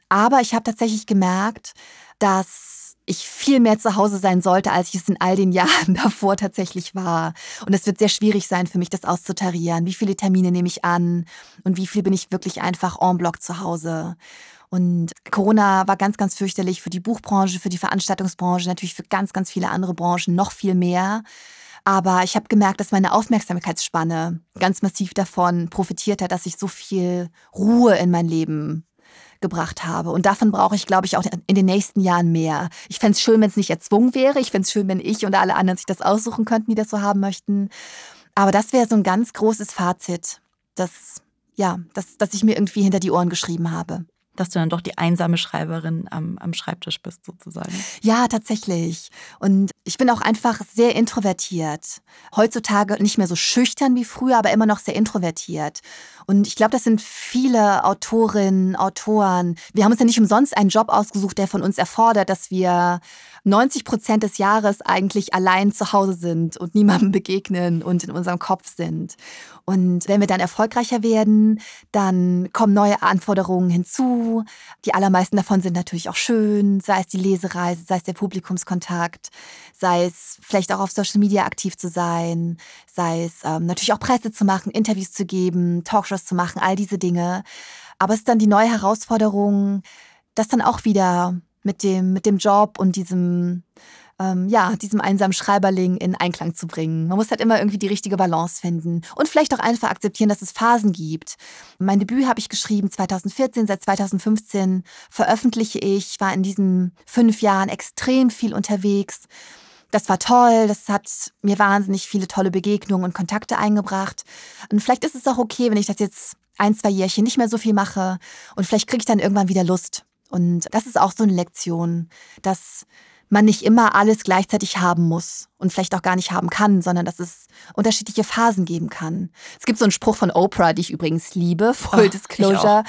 Aber ich habe tatsächlich gemerkt, dass ich viel mehr zu Hause sein sollte, als ich es in all den Jahren davor tatsächlich war. Und es wird sehr schwierig sein für mich, das auszutarieren. Wie viele Termine nehme ich an und wie viel bin ich wirklich einfach en bloc zu Hause? Und Corona war ganz, ganz fürchterlich für die Buchbranche, für die Veranstaltungsbranche, natürlich für ganz, ganz viele andere Branchen noch viel mehr. Aber ich habe gemerkt, dass meine Aufmerksamkeitsspanne ganz massiv davon profitiert hat, dass ich so viel Ruhe in mein Leben gebracht habe. Und davon brauche ich, glaube ich, auch in den nächsten Jahren mehr. Ich fände es schön, wenn es nicht erzwungen wäre. Ich fände es schön, wenn ich und alle anderen sich das aussuchen könnten, die das so haben möchten. Aber das wäre so ein ganz großes Fazit, das, ja, das, das ich mir irgendwie hinter die Ohren geschrieben habe dass du dann doch die einsame Schreiberin am, am Schreibtisch bist, sozusagen. Ja, tatsächlich. Und ich bin auch einfach sehr introvertiert. Heutzutage nicht mehr so schüchtern wie früher, aber immer noch sehr introvertiert. Und ich glaube, das sind viele Autorinnen, Autoren. Wir haben uns ja nicht umsonst einen Job ausgesucht, der von uns erfordert, dass wir 90 Prozent des Jahres eigentlich allein zu Hause sind und niemandem begegnen und in unserem Kopf sind. Und wenn wir dann erfolgreicher werden, dann kommen neue Anforderungen hinzu Die allermeisten davon sind natürlich auch schön, sei es die Lesereise, sei es der Publikumskontakt, sei es vielleicht auch auf Social Media aktiv zu sein, sei es ähm, natürlich auch Presse zu machen, Interviews zu geben, Talkshows zu machen, all diese Dinge. Aber es ist dann die neue Herausforderung, das dann auch wieder mit dem, mit dem Job und diesem ähm, ja, diesem einsamen Schreiberling in Einklang zu bringen. Man muss halt immer irgendwie die richtige Balance finden und vielleicht auch einfach akzeptieren, dass es Phasen gibt. Mein Debüt habe ich geschrieben 2014, seit 2015 veröffentliche ich, war in diesen fünf Jahren extrem viel unterwegs. Das war toll, das hat mir wahnsinnig viele tolle Begegnungen und Kontakte eingebracht. Und vielleicht ist es auch okay, wenn ich das jetzt ein, zwei Jährchen nicht mehr so viel mache und vielleicht kriege ich dann irgendwann wieder Lust. Und das ist auch so eine Lektion, dass man nicht immer alles gleichzeitig haben muss und vielleicht auch gar nicht haben kann, sondern dass es unterschiedliche Phasen geben kann. Es gibt so einen Spruch von Oprah, die ich übrigens liebe, Full oh, Disclosure,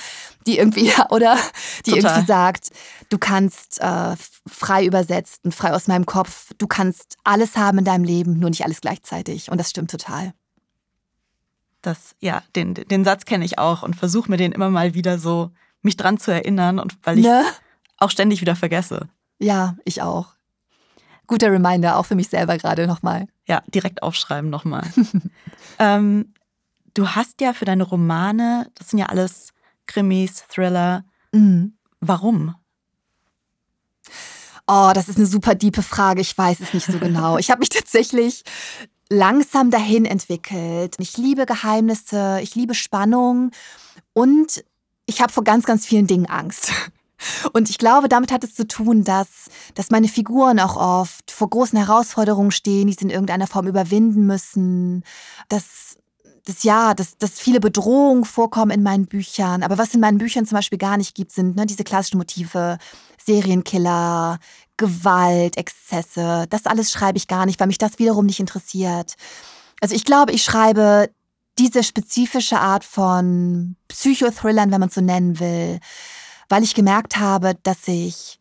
die irgendwie, oder? Die Total. irgendwie sagt, du kannst äh, frei übersetzt und frei aus meinem Kopf, du kannst alles haben in deinem Leben, nur nicht alles gleichzeitig. Und das stimmt total. Das, ja, den, den Satz kenne ich auch und versuche mir den immer mal wieder so, mich dran zu erinnern und weil ich ne? auch ständig wieder vergesse. Ja, ich auch. Guter Reminder, auch für mich selber gerade nochmal. Ja, direkt aufschreiben nochmal. ähm, du hast ja für deine Romane, das sind ja alles Krimis, Thriller. Mhm. Warum? Oh, das ist eine super diepe Frage. Ich weiß es nicht so genau. Ich habe mich tatsächlich langsam dahin entwickelt. Ich liebe Geheimnisse, ich liebe Spannung und ich habe vor ganz, ganz vielen Dingen Angst. Und ich glaube, damit hat es zu tun, dass, dass meine Figuren auch oft vor großen Herausforderungen stehen, die sie in irgendeiner Form überwinden müssen, dass, dass ja, dass, dass viele Bedrohungen vorkommen in meinen Büchern. Aber was in meinen Büchern zum Beispiel gar nicht gibt, sind ne, diese klassischen Motive, Serienkiller, Gewalt, Exzesse. Das alles schreibe ich gar nicht, weil mich das wiederum nicht interessiert. Also ich glaube, ich schreibe diese spezifische Art von Psychothrillern, wenn man es so nennen will, weil ich gemerkt habe, dass ich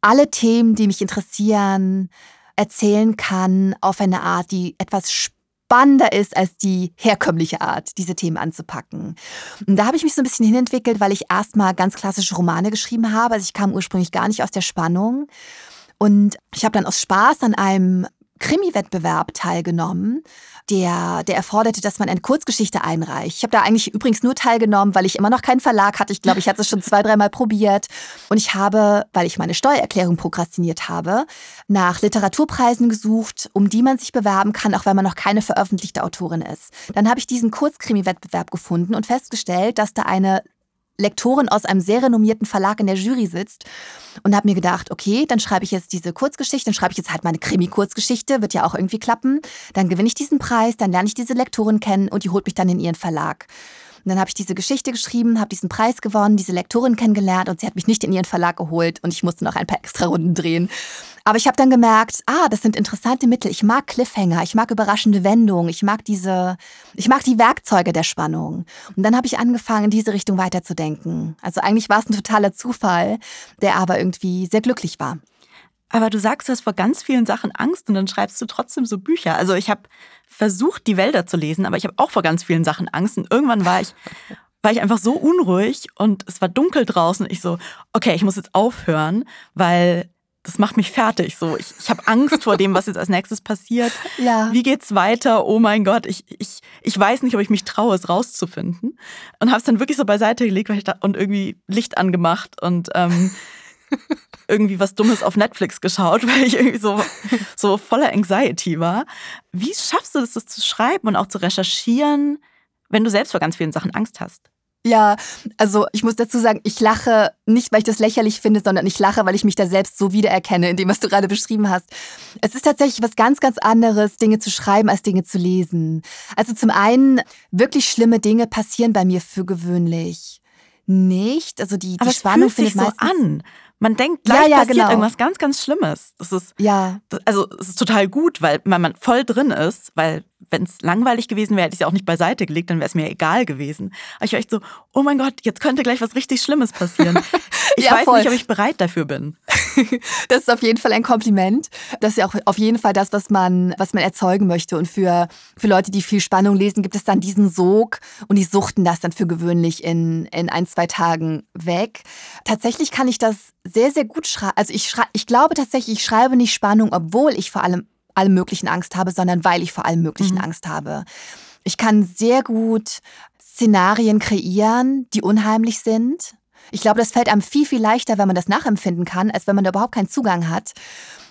alle Themen, die mich interessieren, erzählen kann auf eine Art, die etwas spannender ist als die herkömmliche Art, diese Themen anzupacken. Und da habe ich mich so ein bisschen hinentwickelt, weil ich erstmal ganz klassische Romane geschrieben habe. Also ich kam ursprünglich gar nicht aus der Spannung. Und ich habe dann aus Spaß an einem Krimi-Wettbewerb teilgenommen, der, der erforderte, dass man eine Kurzgeschichte einreicht. Ich habe da eigentlich übrigens nur teilgenommen, weil ich immer noch keinen Verlag hatte. Ich glaube, ich hatte es schon zwei, dreimal probiert. Und ich habe, weil ich meine Steuererklärung prokrastiniert habe, nach Literaturpreisen gesucht, um die man sich bewerben kann, auch wenn man noch keine veröffentlichte Autorin ist. Dann habe ich diesen Kurzkrimi-Wettbewerb gefunden und festgestellt, dass da eine Lektorin aus einem sehr renommierten Verlag in der Jury sitzt und habe mir gedacht, okay, dann schreibe ich jetzt diese Kurzgeschichte, dann schreibe ich jetzt halt meine Krimi-Kurzgeschichte, wird ja auch irgendwie klappen. Dann gewinne ich diesen Preis, dann lerne ich diese Lektorin kennen und die holt mich dann in ihren Verlag. Und dann habe ich diese Geschichte geschrieben, habe diesen Preis gewonnen, diese Lektorin kennengelernt und sie hat mich nicht in ihren Verlag geholt und ich musste noch ein paar extra Runden drehen. Aber ich habe dann gemerkt, ah, das sind interessante Mittel. Ich mag Cliffhanger, ich mag überraschende Wendungen, ich mag diese, ich mag die Werkzeuge der Spannung. Und dann habe ich angefangen, in diese Richtung weiterzudenken. Also eigentlich war es ein totaler Zufall, der aber irgendwie sehr glücklich war. Aber du sagst, du hast vor ganz vielen Sachen Angst und dann schreibst du trotzdem so Bücher. Also ich habe versucht, die Wälder zu lesen, aber ich habe auch vor ganz vielen Sachen Angst. Und irgendwann war ich, war ich einfach so unruhig und es war dunkel draußen. Und ich so, okay, ich muss jetzt aufhören, weil das macht mich fertig. So, ich, ich habe Angst vor dem, was jetzt als nächstes passiert. Ja. Wie geht's weiter? Oh mein Gott, ich, ich, ich weiß nicht, ob ich mich traue, es rauszufinden. Und habe es dann wirklich so beiseite gelegt ich da, und irgendwie Licht angemacht und ähm, irgendwie was Dummes auf Netflix geschaut, weil ich irgendwie so, so voller Anxiety war. Wie schaffst du das, das zu schreiben und auch zu recherchieren, wenn du selbst vor ganz vielen Sachen Angst hast? Ja, also ich muss dazu sagen, ich lache nicht, weil ich das lächerlich finde, sondern ich lache, weil ich mich da selbst so wiedererkenne in dem, was du gerade beschrieben hast. Es ist tatsächlich was ganz, ganz anderes, Dinge zu schreiben, als Dinge zu lesen. Also zum einen, wirklich schlimme Dinge passieren bei mir für gewöhnlich nicht. Also die, Aber die Spannung fühlt sich findet so an, Man denkt, gleich Ja, ja, passiert genau. irgendwas ganz, ganz Schlimmes. Das ist, Ja, also es ist total gut, weil man, man voll drin ist, weil wenn es langweilig gewesen wäre, hätte ich es ja auch nicht beiseite gelegt, dann wäre es mir egal gewesen. Aber ich war echt so, oh mein Gott, jetzt könnte gleich was richtig Schlimmes passieren. Ich Ja, weiß voll. nicht, ob ich bereit dafür bin. das ist auf jeden Fall ein Kompliment. Das ist ja auch auf jeden Fall das, was man, was man erzeugen möchte. Und für, für Leute, die viel Spannung lesen, gibt es dann diesen Sog und die suchten das dann für gewöhnlich in, in ein, zwei Tagen weg. Tatsächlich kann ich das sehr, sehr gut schreiben. Also ich, schrei ich glaube tatsächlich, ich schreibe nicht Spannung, obwohl ich vor allem allem möglichen Angst habe, sondern weil ich vor allem möglichen Mhm. Angst habe. Ich kann sehr gut Szenarien kreieren, die unheimlich sind. Ich glaube, das fällt einem viel, viel leichter, wenn man das nachempfinden kann, als wenn man da überhaupt keinen Zugang hat.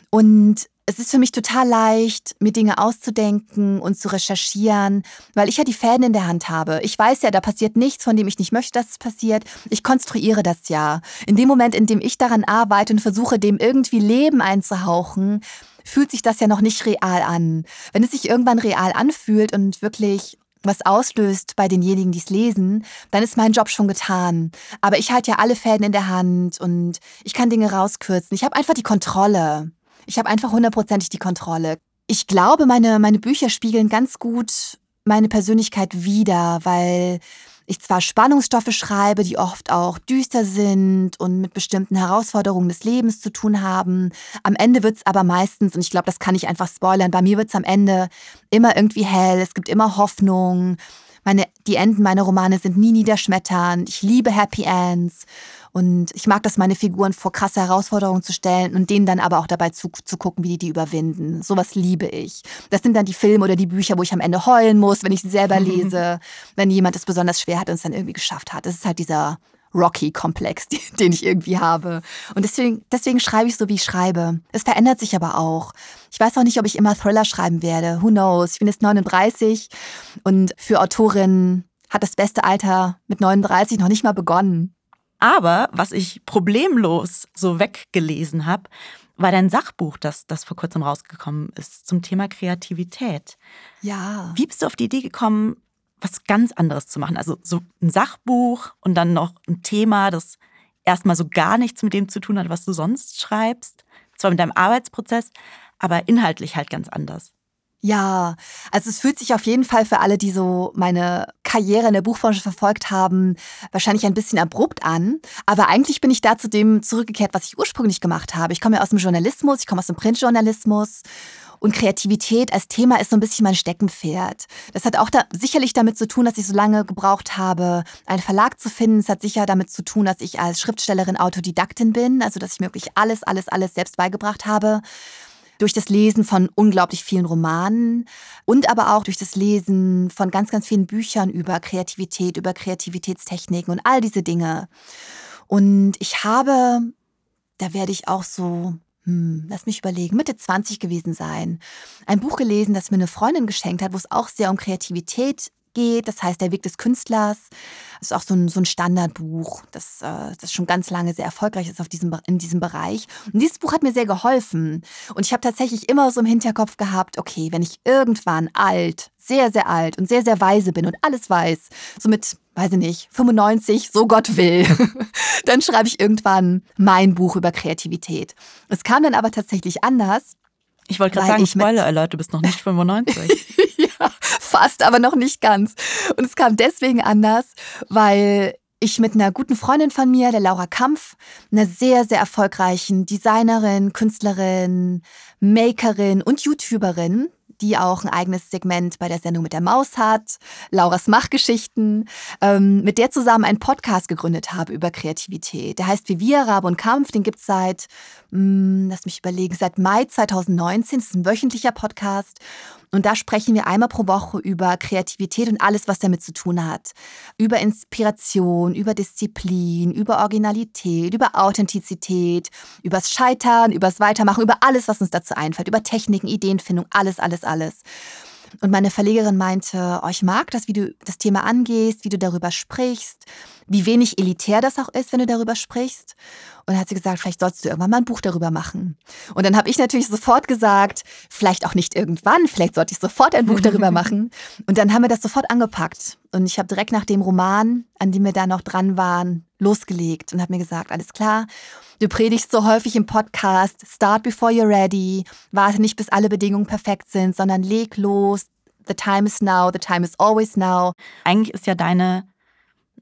Und es ist für mich total leicht, mir Dinge auszudenken und zu recherchieren, weil ich ja die Fäden in der Hand habe. Ich weiß ja, da passiert nichts, von dem ich nicht möchte, dass es passiert. Ich konstruiere das ja. In dem Moment, in dem ich daran arbeite und versuche, dem irgendwie Leben einzuhauchen, fühlt sich das ja noch nicht real an. Wenn es sich irgendwann real anfühlt und wirklich was auslöst bei denjenigen, die es lesen, dann ist mein Job schon getan. Aber ich halte ja alle Fäden in der Hand und ich kann Dinge rauskürzen. Ich habe einfach die Kontrolle. Ich habe einfach hundertprozentig die Kontrolle. Ich glaube, meine, meine Bücher spiegeln ganz gut meine Persönlichkeit wider, weil ich zwar Spannungsstoffe schreibe, die oft auch düster sind und mit bestimmten Herausforderungen des Lebens zu tun haben. Am Ende wird's aber meistens, und ich glaube, das kann ich einfach spoilern, bei mir wird's am Ende immer irgendwie hell, es gibt immer Hoffnung. Meine, die Enden meiner Romane sind nie niederschmetternd. Ich liebe Happy Ends. Und ich mag das, meine Figuren vor krasse Herausforderungen zu stellen und denen dann aber auch dabei zu, zu gucken, wie die die überwinden. Sowas liebe ich. Das sind dann die Filme oder die Bücher, wo ich am Ende heulen muss, wenn ich sie selber lese, wenn jemand es besonders schwer hat und es dann irgendwie geschafft hat. Das ist halt dieser Rocky-Komplex, den ich irgendwie habe. Und deswegen, deswegen schreibe ich so, wie ich schreibe. Es verändert sich aber auch. Ich weiß auch nicht, ob ich immer Thriller schreiben werde. Who knows? Ich bin jetzt 39 und für Autorinnen hat das beste Alter mit 39 noch nicht mal begonnen. Aber was ich problemlos so weggelesen habe, war dein Sachbuch, das, das vor kurzem rausgekommen ist, zum Thema Kreativität. Ja. Wie bist du auf die Idee gekommen, was ganz anderes zu machen? Also so ein Sachbuch und dann noch ein Thema, das erstmal so gar nichts mit dem zu tun hat, was du sonst schreibst. Zwar mit deinem Arbeitsprozess, aber inhaltlich halt ganz anders. Ja, also es fühlt sich auf jeden Fall für alle, die so meine Karriere in der Buchbranche verfolgt haben, wahrscheinlich ein bisschen abrupt an. Aber eigentlich bin ich da zu dem zurückgekehrt, was ich ursprünglich gemacht habe. Ich komme ja aus dem Journalismus, ich komme aus dem Printjournalismus. Und Kreativität als Thema ist so ein bisschen mein Steckenpferd. Das hat auch da sicherlich damit zu tun, dass ich so lange gebraucht habe, einen Verlag zu finden. Es hat sicher damit zu tun, dass ich als Schriftstellerin Autodidaktin bin, also dass ich mir wirklich alles, alles, alles selbst beigebracht habe durch das Lesen von unglaublich vielen Romanen und aber auch durch das Lesen von ganz, ganz vielen Büchern über Kreativität, über Kreativitätstechniken und all diese Dinge. Und ich habe, da werde ich auch so, hm, lass mich überlegen, Mitte 20 gewesen sein, ein Buch gelesen, das mir eine Freundin geschenkt hat, wo es auch sehr um Kreativität geht. Das heißt, der Weg des Künstlers. Das ist auch so ein, so ein Standardbuch, das, äh, das schon ganz lange sehr erfolgreich ist auf diesem, in diesem Bereich. Und dieses Buch hat mir sehr geholfen. Und ich habe tatsächlich immer so im Hinterkopf gehabt, okay, wenn ich irgendwann alt, sehr, sehr alt und sehr, sehr weise bin und alles weiß, so mit, weiß ich nicht, 95, so Gott will, dann schreibe ich irgendwann mein Buch über Kreativität. Es kam dann aber tatsächlich anders. Ich wollte gerade sagen, Spoiler Alert, du bist noch nicht 95. ja, fast, aber noch nicht ganz. Und es kam deswegen anders, weil ich mit einer guten Freundin von mir, der Laura Kampf, einer sehr, sehr erfolgreichen Designerin, Künstlerin, Makerin und YouTuberin, die auch ein eigenes Segment bei der Sendung mit der Maus hat, Lauras Machgeschichten, ähm, mit der zusammen einen Podcast gegründet habe über Kreativität. Der heißt Wie Rabe und Kampf, den gibt's seit, mh, lass mich überlegen, seit Mai 2019. Das ist ein wöchentlicher Podcast. Und da sprechen wir einmal pro Woche über Kreativität und alles, was damit zu tun hat. Über Inspiration, über Disziplin, über Originalität, über Authentizität, übers Scheitern, übers Weitermachen, über alles, was uns dazu einfällt, über Techniken, Ideenfindung, alles, alles, alles. Und meine Verlegerin meinte, oh, ich mag das, wie du das Thema angehst, wie du darüber sprichst, wie wenig elitär das auch ist, wenn du darüber sprichst. Und dann hat sie gesagt, vielleicht sollst du irgendwann mal ein Buch darüber machen. Und dann habe ich natürlich sofort gesagt, vielleicht auch nicht irgendwann, vielleicht sollte ich sofort ein Buch darüber machen. Und dann haben wir das sofort angepackt. Und ich habe direkt nach dem Roman, an dem wir da noch dran waren, losgelegt und habe mir gesagt, alles klar, du predigst so häufig im Podcast, start before you're ready, warte nicht, bis alle Bedingungen perfekt sind, sondern leg los, the time is now, the time is always now. Eigentlich ist ja deine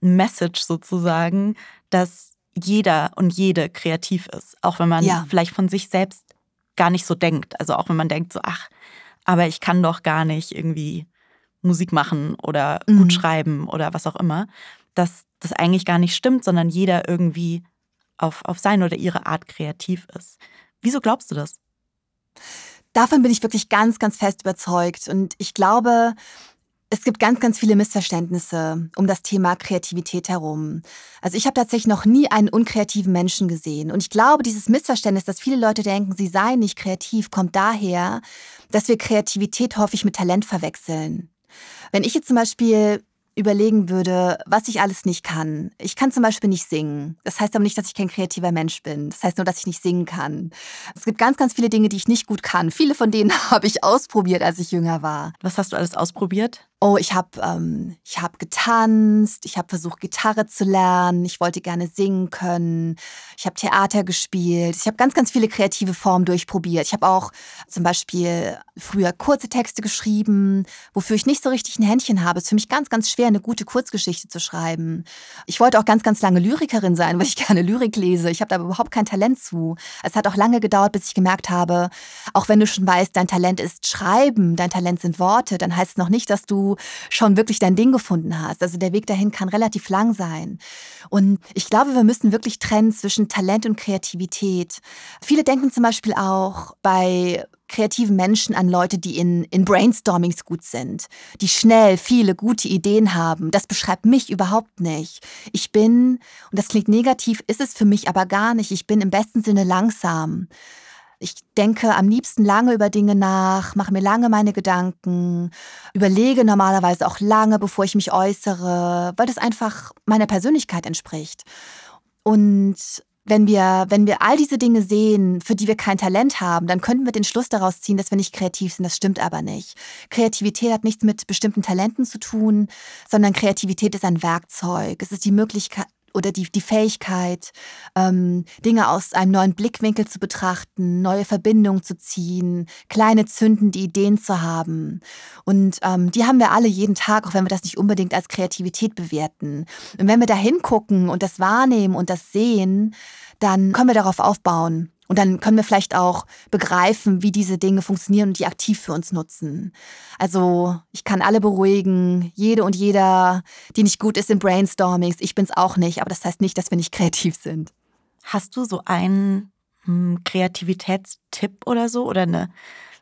Message sozusagen, dass jeder und jede kreativ ist, auch wenn man ja. vielleicht von sich selbst gar nicht so denkt. Also auch wenn man denkt so, ach, aber ich kann doch gar nicht irgendwie Musik machen oder mhm. gut schreiben oder was auch immer, dass das eigentlich gar nicht stimmt, sondern jeder irgendwie auf, auf seine oder ihre Art kreativ ist. Wieso glaubst du das? Davon bin ich wirklich ganz, ganz fest überzeugt. Und ich glaube, es gibt ganz, ganz viele Missverständnisse um das Thema Kreativität herum. Also ich habe tatsächlich noch nie einen unkreativen Menschen gesehen. Und ich glaube, dieses Missverständnis, dass viele Leute denken, sie seien nicht kreativ, kommt daher, dass wir Kreativität häufig mit Talent verwechseln. Wenn ich jetzt zum Beispiel überlegen würde, was ich alles nicht kann. Ich kann zum Beispiel nicht singen. Das heißt aber nicht, dass ich kein kreativer Mensch bin. Das heißt nur, dass ich nicht singen kann. Es gibt ganz, ganz viele Dinge, die ich nicht gut kann. Viele von denen habe ich ausprobiert, als ich jünger war. Was hast du alles ausprobiert? Oh, ich habe ähm, hab getanzt, ich habe versucht, Gitarre zu lernen, ich wollte gerne singen können, ich habe Theater gespielt, ich habe ganz, ganz viele kreative Formen durchprobiert. Ich habe auch zum Beispiel früher kurze Texte geschrieben, wofür ich nicht so richtig ein Händchen habe. Es ist für mich ganz, ganz schwer, eine gute Kurzgeschichte zu schreiben. Ich wollte auch ganz, ganz lange Lyrikerin sein, weil ich gerne Lyrik lese. Ich habe da überhaupt kein Talent zu. Es hat auch lange gedauert, bis ich gemerkt habe, auch wenn du schon weißt, dein Talent ist Schreiben, dein Talent sind Worte, dann heißt es noch nicht, dass du schon wirklich dein Ding gefunden hast. Also der Weg dahin kann relativ lang sein. Und ich glaube, wir müssen wirklich trennen zwischen Talent und Kreativität. Viele denken zum Beispiel auch bei kreativen Menschen an Leute, die in, in Brainstormings gut sind, die schnell viele gute Ideen haben. Das beschreibt mich überhaupt nicht. Ich bin, und das klingt negativ, ist es für mich aber gar nicht. Ich bin im besten Sinne langsam. Ich denke am liebsten lange über Dinge nach, mache mir lange meine Gedanken, überlege normalerweise auch lange, bevor ich mich äußere, weil das einfach meiner Persönlichkeit entspricht. Und wenn wir, wenn wir all diese Dinge sehen, für die wir kein Talent haben, dann könnten wir den Schluss daraus ziehen, dass wir nicht kreativ sind. Das stimmt aber nicht. Kreativität hat nichts mit bestimmten Talenten zu tun, sondern Kreativität ist ein Werkzeug. Es ist die Möglichkeit, oder die, die Fähigkeit, ähm, Dinge aus einem neuen Blickwinkel zu betrachten, neue Verbindungen zu ziehen, kleine Zünden, die Ideen zu haben. Und ähm, die haben wir alle jeden Tag, auch wenn wir das nicht unbedingt als Kreativität bewerten. Und wenn wir da hingucken und das wahrnehmen und das sehen, dann können wir darauf aufbauen. Und dann können wir vielleicht auch begreifen, wie diese Dinge funktionieren und die aktiv für uns nutzen. Also ich kann alle beruhigen, jede und jeder, die nicht gut ist in Brainstormings, ich bin es auch nicht, aber das heißt nicht, dass wir nicht kreativ sind. Hast du so einen hm, Kreativitätstipp oder so? Oder eine,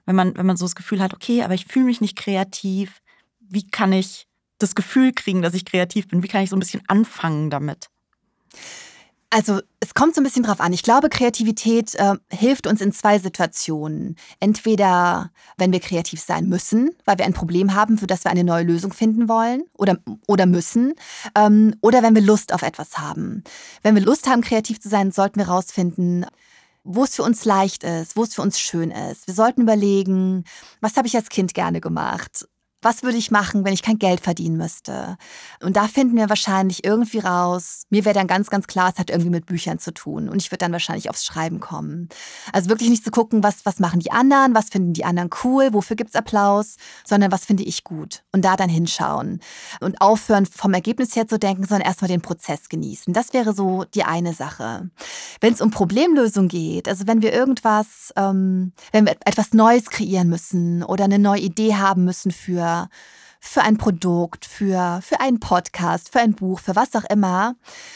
wenn man, wenn man so das Gefühl hat, okay, aber ich fühle mich nicht kreativ, wie kann ich das Gefühl kriegen, dass ich kreativ bin? Wie kann ich so ein bisschen anfangen damit? Also es kommt so ein bisschen drauf an. Ich glaube, Kreativität äh, hilft uns in zwei Situationen. Entweder, wenn wir kreativ sein müssen, weil wir ein Problem haben, für das wir eine neue Lösung finden wollen oder, oder müssen, ähm, oder wenn wir Lust auf etwas haben. Wenn wir Lust haben, kreativ zu sein, sollten wir herausfinden, wo es für uns leicht ist, wo es für uns schön ist. Wir sollten überlegen, was habe ich als Kind gerne gemacht? Was würde ich machen, wenn ich kein Geld verdienen müsste? Und da finden wir wahrscheinlich irgendwie raus, mir wäre dann ganz, ganz klar, es hat irgendwie mit Büchern zu tun und ich würde dann wahrscheinlich aufs Schreiben kommen. Also wirklich nicht zu gucken, was, was machen die anderen, was finden die anderen cool, wofür gibt es Applaus, sondern was finde ich gut und da dann hinschauen und aufhören vom Ergebnis her zu denken, sondern erstmal den Prozess genießen. Das wäre so die eine Sache. Wenn es um Problemlösung geht, also wenn wir irgendwas, ähm, wenn wir etwas Neues kreieren müssen oder eine neue Idee haben müssen für für ein Produkt, für, für einen Podcast, für ein Buch, für was auch immer,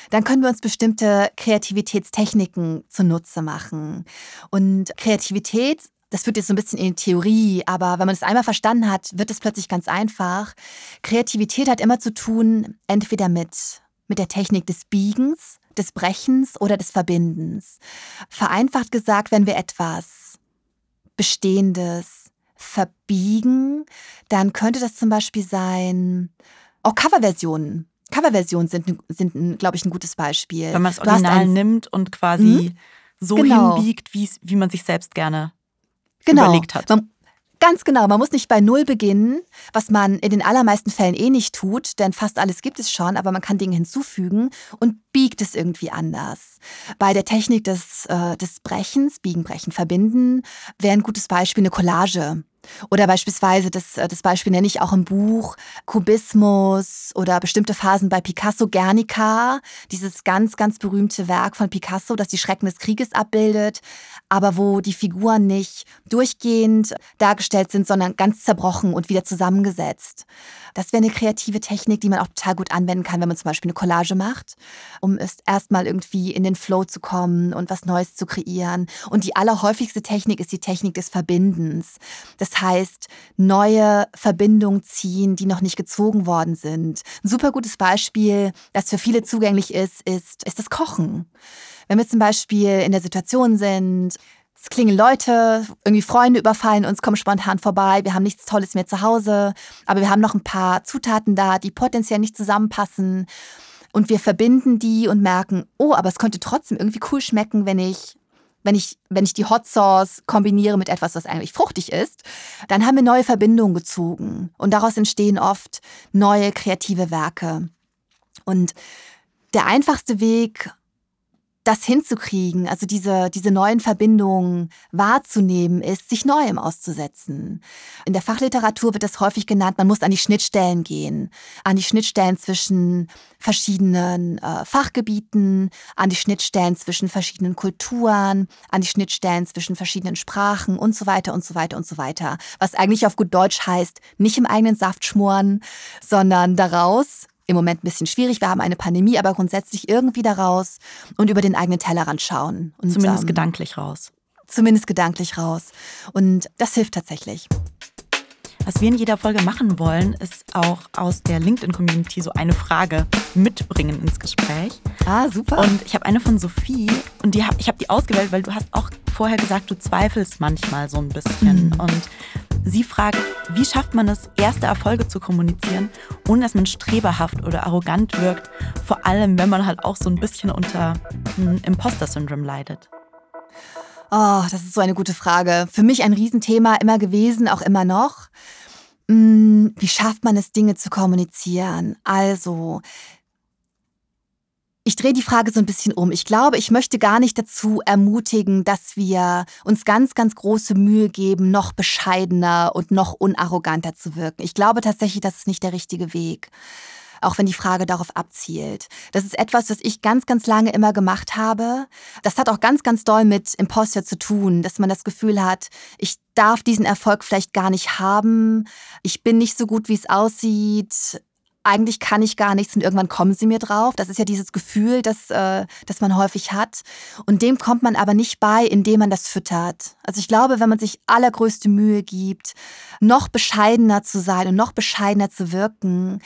dann können wir uns bestimmte Kreativitätstechniken zunutze machen. Und Kreativität das wird jetzt so ein bisschen in die Theorie, aber wenn man es einmal verstanden hat, wird es plötzlich ganz einfach. Kreativität hat immer zu tun, entweder mit, mit der Technik des Biegens, des Brechens oder des Verbindens. Vereinfacht gesagt, wenn wir etwas Bestehendes, verbiegen, dann könnte das zum Beispiel sein, auch Coverversionen Coverversionen sind, sind glaube ich, ein gutes Beispiel. Wenn man das Original nimmt und quasi mhm. so genau. hinbiegt, wie man sich selbst gerne genau. überlegt hat. Man, Ganz genau, man muss nicht bei Null beginnen, was man in den allermeisten Fällen eh nicht tut, denn fast alles gibt es schon, aber man kann Dinge hinzufügen und biegt es irgendwie anders. Bei der Technik des, äh, des Brechens, Biegen, Brechen, Verbinden, wäre ein gutes Beispiel eine Collage. Oder beispielsweise, das, äh, das Beispiel nenne ich auch im Buch, Kubismus oder bestimmte Phasen bei Picasso, Guernica, dieses ganz, ganz berühmte Werk von Picasso, das die Schrecken des Krieges abbildet, aber wo die Figuren nicht durchgehend dargestellt sind, sondern ganz zerbrochen und wieder zusammengesetzt. Das wäre eine kreative Technik, die man auch total gut anwenden kann, wenn man zum Beispiel eine Collage macht, um erstmal irgendwie in den Flow zu kommen und was Neues zu kreieren. Und die allerhäufigste Technik ist die Technik des Verbindens. Das heißt, neue Verbindungen ziehen, die noch nicht gezogen worden sind. Ein super gutes Beispiel, das für viele zugänglich ist, ist, ist das Kochen. Wenn wir zum Beispiel in der Situation sind, es klingeln Leute, irgendwie Freunde überfallen uns, kommen spontan vorbei, wir haben nichts Tolles mehr zu Hause, aber wir haben noch ein paar Zutaten da, die potenziell nicht zusammenpassen. Und wir verbinden die und merken, oh, aber es könnte trotzdem irgendwie cool schmecken, wenn ich, wenn ich, wenn ich die Hot Sauce kombiniere mit etwas, was eigentlich fruchtig ist. Dann haben wir neue Verbindungen gezogen. Und daraus entstehen oft neue kreative Werke. Und der einfachste Weg, das hinzukriegen, also diese, diese neuen Verbindungen wahrzunehmen, ist, sich Neuem auszusetzen. In der Fachliteratur wird das häufig genannt, man muss an die Schnittstellen gehen, an die Schnittstellen zwischen verschiedenen äh, Fachgebieten, an die Schnittstellen zwischen verschiedenen Kulturen, an die Schnittstellen zwischen verschiedenen Sprachen und so weiter und so weiter und so weiter. Was eigentlich auf gut Deutsch heißt, nicht im eigenen Saft schmoren, sondern daraus im Moment ein bisschen schwierig. Wir haben eine Pandemie, aber grundsätzlich irgendwie da raus und über den eigenen Tellerrand schauen. Und, zumindest ähm, gedanklich raus. Zumindest gedanklich raus. Und das hilft tatsächlich. Was wir in jeder Folge machen wollen, ist auch aus der LinkedIn-Community so eine Frage mitbringen ins Gespräch. Ah, super. Und ich habe eine von Sophie und die, ich habe die ausgewählt, weil du hast auch vorher gesagt, du zweifelst manchmal so ein bisschen. Mhm. Und Sie fragt, wie schafft man es, erste Erfolge zu kommunizieren, ohne dass man streberhaft oder arrogant wirkt, vor allem wenn man halt auch so ein bisschen unter hm, Imposter-Syndrom leidet. Oh, das ist so eine gute Frage. Für mich ein Riesenthema immer gewesen, auch immer noch. Hm, wie schafft man es, Dinge zu kommunizieren? Also, ich drehe die Frage so ein bisschen um. Ich glaube, ich möchte gar nicht dazu ermutigen, dass wir uns ganz, ganz große Mühe geben, noch bescheidener und noch unarroganter zu wirken. Ich glaube tatsächlich, das ist nicht der richtige Weg. Auch wenn die Frage darauf abzielt. Das ist etwas, was ich ganz, ganz lange immer gemacht habe. Das hat auch ganz, ganz doll mit Imposter zu tun, dass man das Gefühl hat, ich darf diesen Erfolg vielleicht gar nicht haben. Ich bin nicht so gut, wie es aussieht eigentlich kann ich gar nichts und irgendwann kommen sie mir drauf. Das ist ja dieses Gefühl, das, äh, das man häufig hat. Und dem kommt man aber nicht bei, indem man das füttert. Also ich glaube, wenn man sich allergrößte Mühe gibt, noch bescheidener zu sein und noch bescheidener zu wirken,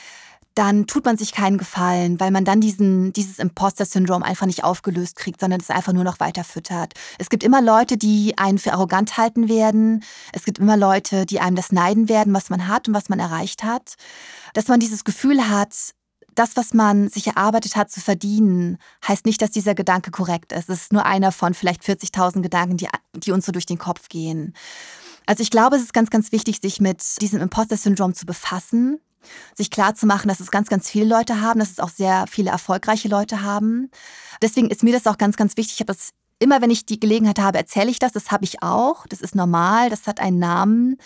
dann tut man sich keinen Gefallen, weil man dann diesen, dieses Imposter-Syndrom einfach nicht aufgelöst kriegt, sondern es einfach nur noch weiter füttert. Es gibt immer Leute, die einen für arrogant halten werden. Es gibt immer Leute, die einem das neiden werden, was man hat und was man erreicht hat. Dass man dieses Gefühl hat, das, was man sich erarbeitet hat, zu verdienen, heißt nicht, dass dieser Gedanke korrekt ist. Es ist nur einer von vielleicht 40.000 Gedanken, die, die uns so durch den Kopf gehen. Also ich glaube, es ist ganz, ganz wichtig, sich mit diesem Imposter-Syndrom zu befassen sich klar zu machen, dass es ganz, ganz viele Leute haben, dass es auch sehr viele erfolgreiche Leute haben. Deswegen ist mir das auch ganz, ganz wichtig. Ich habe das immer, wenn ich die Gelegenheit habe, erzähle ich das. Das habe ich auch. Das ist normal. Das hat einen Namen.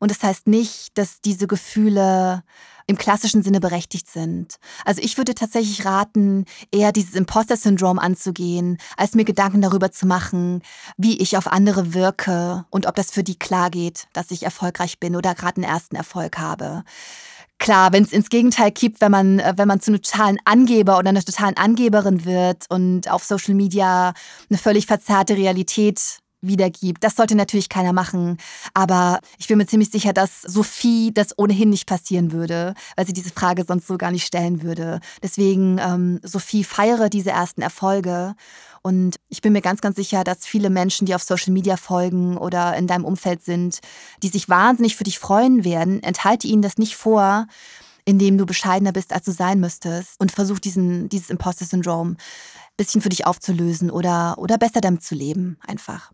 Und das heißt nicht, dass diese Gefühle im klassischen Sinne berechtigt sind. Also ich würde tatsächlich raten, eher dieses Imposter-Syndrom anzugehen, als mir Gedanken darüber zu machen, wie ich auf andere wirke und ob das für die klar geht, dass ich erfolgreich bin oder gerade einen ersten Erfolg habe. Klar, wenn es ins Gegenteil kippt, wenn man, äh, wenn man zu einem totalen Angeber oder einer totalen Angeberin wird und auf Social Media eine völlig verzerrte Realität wiedergibt. Das sollte natürlich keiner machen. Aber ich bin mir ziemlich sicher, dass Sophie das ohnehin nicht passieren würde, weil sie diese Frage sonst so gar nicht stellen würde. Deswegen, ähm, Sophie, feiere diese ersten Erfolge. Und ich bin mir ganz, ganz sicher, dass viele Menschen, die auf Social Media folgen oder in deinem Umfeld sind, die sich wahnsinnig für dich freuen werden, enthalte ihnen das nicht vor, in dem du bescheidener bist, als du sein müsstest und versuch diesen, dieses Imposter-Syndrom bisschen für dich aufzulösen oder, oder besser damit zu leben, einfach.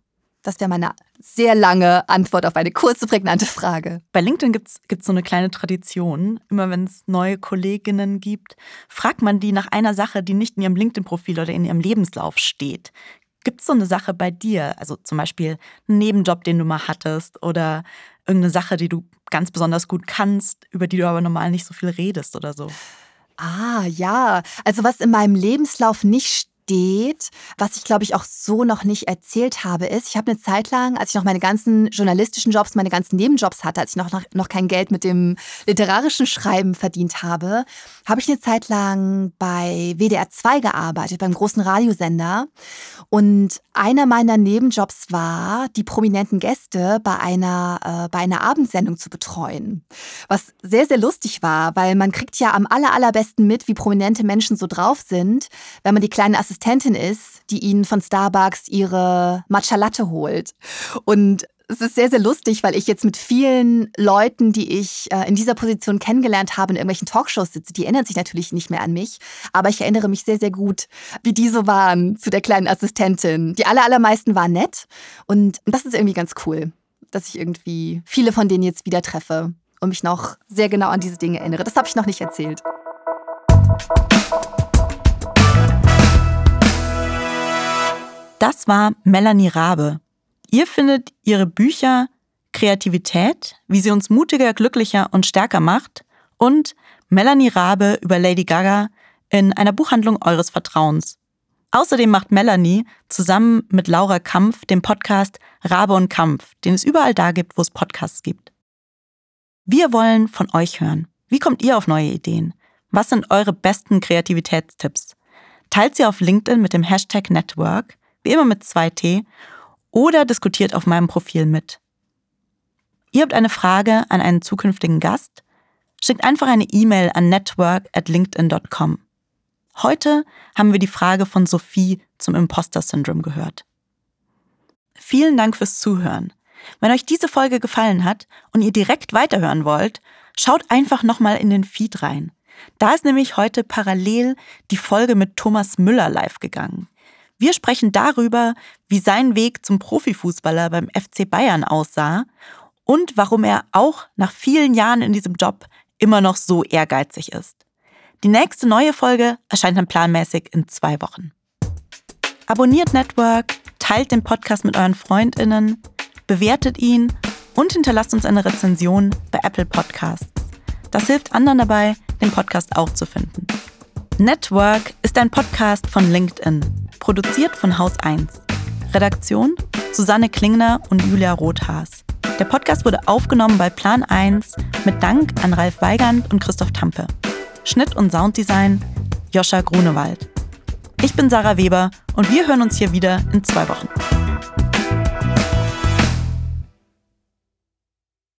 Das wäre meine sehr lange Antwort auf eine kurze, prägnante Frage. Bei LinkedIn gibt es so eine kleine Tradition. Immer wenn es neue Kolleginnen gibt, fragt man die nach einer Sache, die nicht in ihrem LinkedIn-Profil oder in ihrem Lebenslauf steht. Gibt es so eine Sache bei dir? Also zum Beispiel einen Nebenjob, den du mal hattest oder irgendeine Sache, die du ganz besonders gut kannst, über die du aber normal nicht so viel redest oder so? Ah, ja. Also was in meinem Lebenslauf nicht steht, was ich glaube ich auch so noch nicht erzählt habe, ist, ich habe eine Zeit lang, als ich noch meine ganzen journalistischen Jobs, meine ganzen Nebenjobs hatte, als ich noch, noch, kein Geld mit dem literarischen Schreiben verdient habe, habe ich eine Zeit lang bei WDR 2 gearbeitet, beim großen Radiosender. Und einer meiner Nebenjobs war, die prominenten Gäste bei einer, äh, bei einer Abendsendung zu betreuen. Was sehr, sehr lustig war, weil man kriegt ja am aller, allerbesten mit, wie prominente Menschen so drauf sind, wenn man die kleine Assistentin Assistentin ist, die ihnen von Starbucks ihre Matcha Latte holt. Und es ist sehr, sehr lustig, weil ich jetzt mit vielen Leuten, die ich äh, in dieser Position kennengelernt habe, in irgendwelchen Talkshows sitze. Die erinnern sich natürlich nicht mehr an mich, aber ich erinnere mich sehr, sehr gut, wie die so waren zu der kleinen Assistentin. Die aller, allermeisten waren nett und das ist irgendwie ganz cool, dass ich irgendwie viele von denen jetzt wieder treffe und mich noch sehr genau an diese Dinge erinnere. Das habe ich noch nicht erzählt. Das war Melanie Rabe. Ihr findet ihre Bücher Kreativität, wie sie uns mutiger, glücklicher und stärker macht und Melanie Rabe über Lady Gaga in einer Buchhandlung eures Vertrauens. Außerdem macht Melanie zusammen mit Laura Kampf den Podcast Rabe und Kampf, den es überall da gibt, wo es Podcasts gibt. Wir wollen von euch hören. Wie kommt ihr auf neue Ideen? Was sind eure besten Kreativitätstipps? Teilt sie auf LinkedIn mit dem Hashtag Network wie immer mit 2T, oder diskutiert auf meinem Profil mit. Ihr habt eine Frage an einen zukünftigen Gast? Schickt einfach eine E-Mail an network@linkedin.com. Heute haben wir die Frage von Sophie zum Imposter-Syndrom gehört. Vielen Dank fürs Zuhören. Wenn euch diese Folge gefallen hat und ihr direkt weiterhören wollt, schaut einfach nochmal in den Feed rein. Da ist nämlich heute parallel die Folge mit Thomas Müller live gegangen. Wir sprechen darüber, wie sein Weg zum Profifußballer beim FC Bayern aussah und warum er auch nach vielen Jahren in diesem Job immer noch so ehrgeizig ist. Die nächste neue Folge erscheint dann planmäßig in zwei Wochen. Abonniert Network, teilt den Podcast mit euren Freundinnen, bewertet ihn und hinterlasst uns eine Rezension bei Apple Podcasts. Das hilft anderen dabei, den Podcast auch zu finden. Network ist ein Podcast von LinkedIn, produziert von Haus 1. Redaktion Susanne Klingner und Julia Rothaas. Der Podcast wurde aufgenommen bei Plan 1 mit Dank an Ralf Weigand und Christoph Tampe. Schnitt und Sounddesign Joscha Grunewald. Ich bin Sarah Weber und wir hören uns hier wieder in zwei Wochen.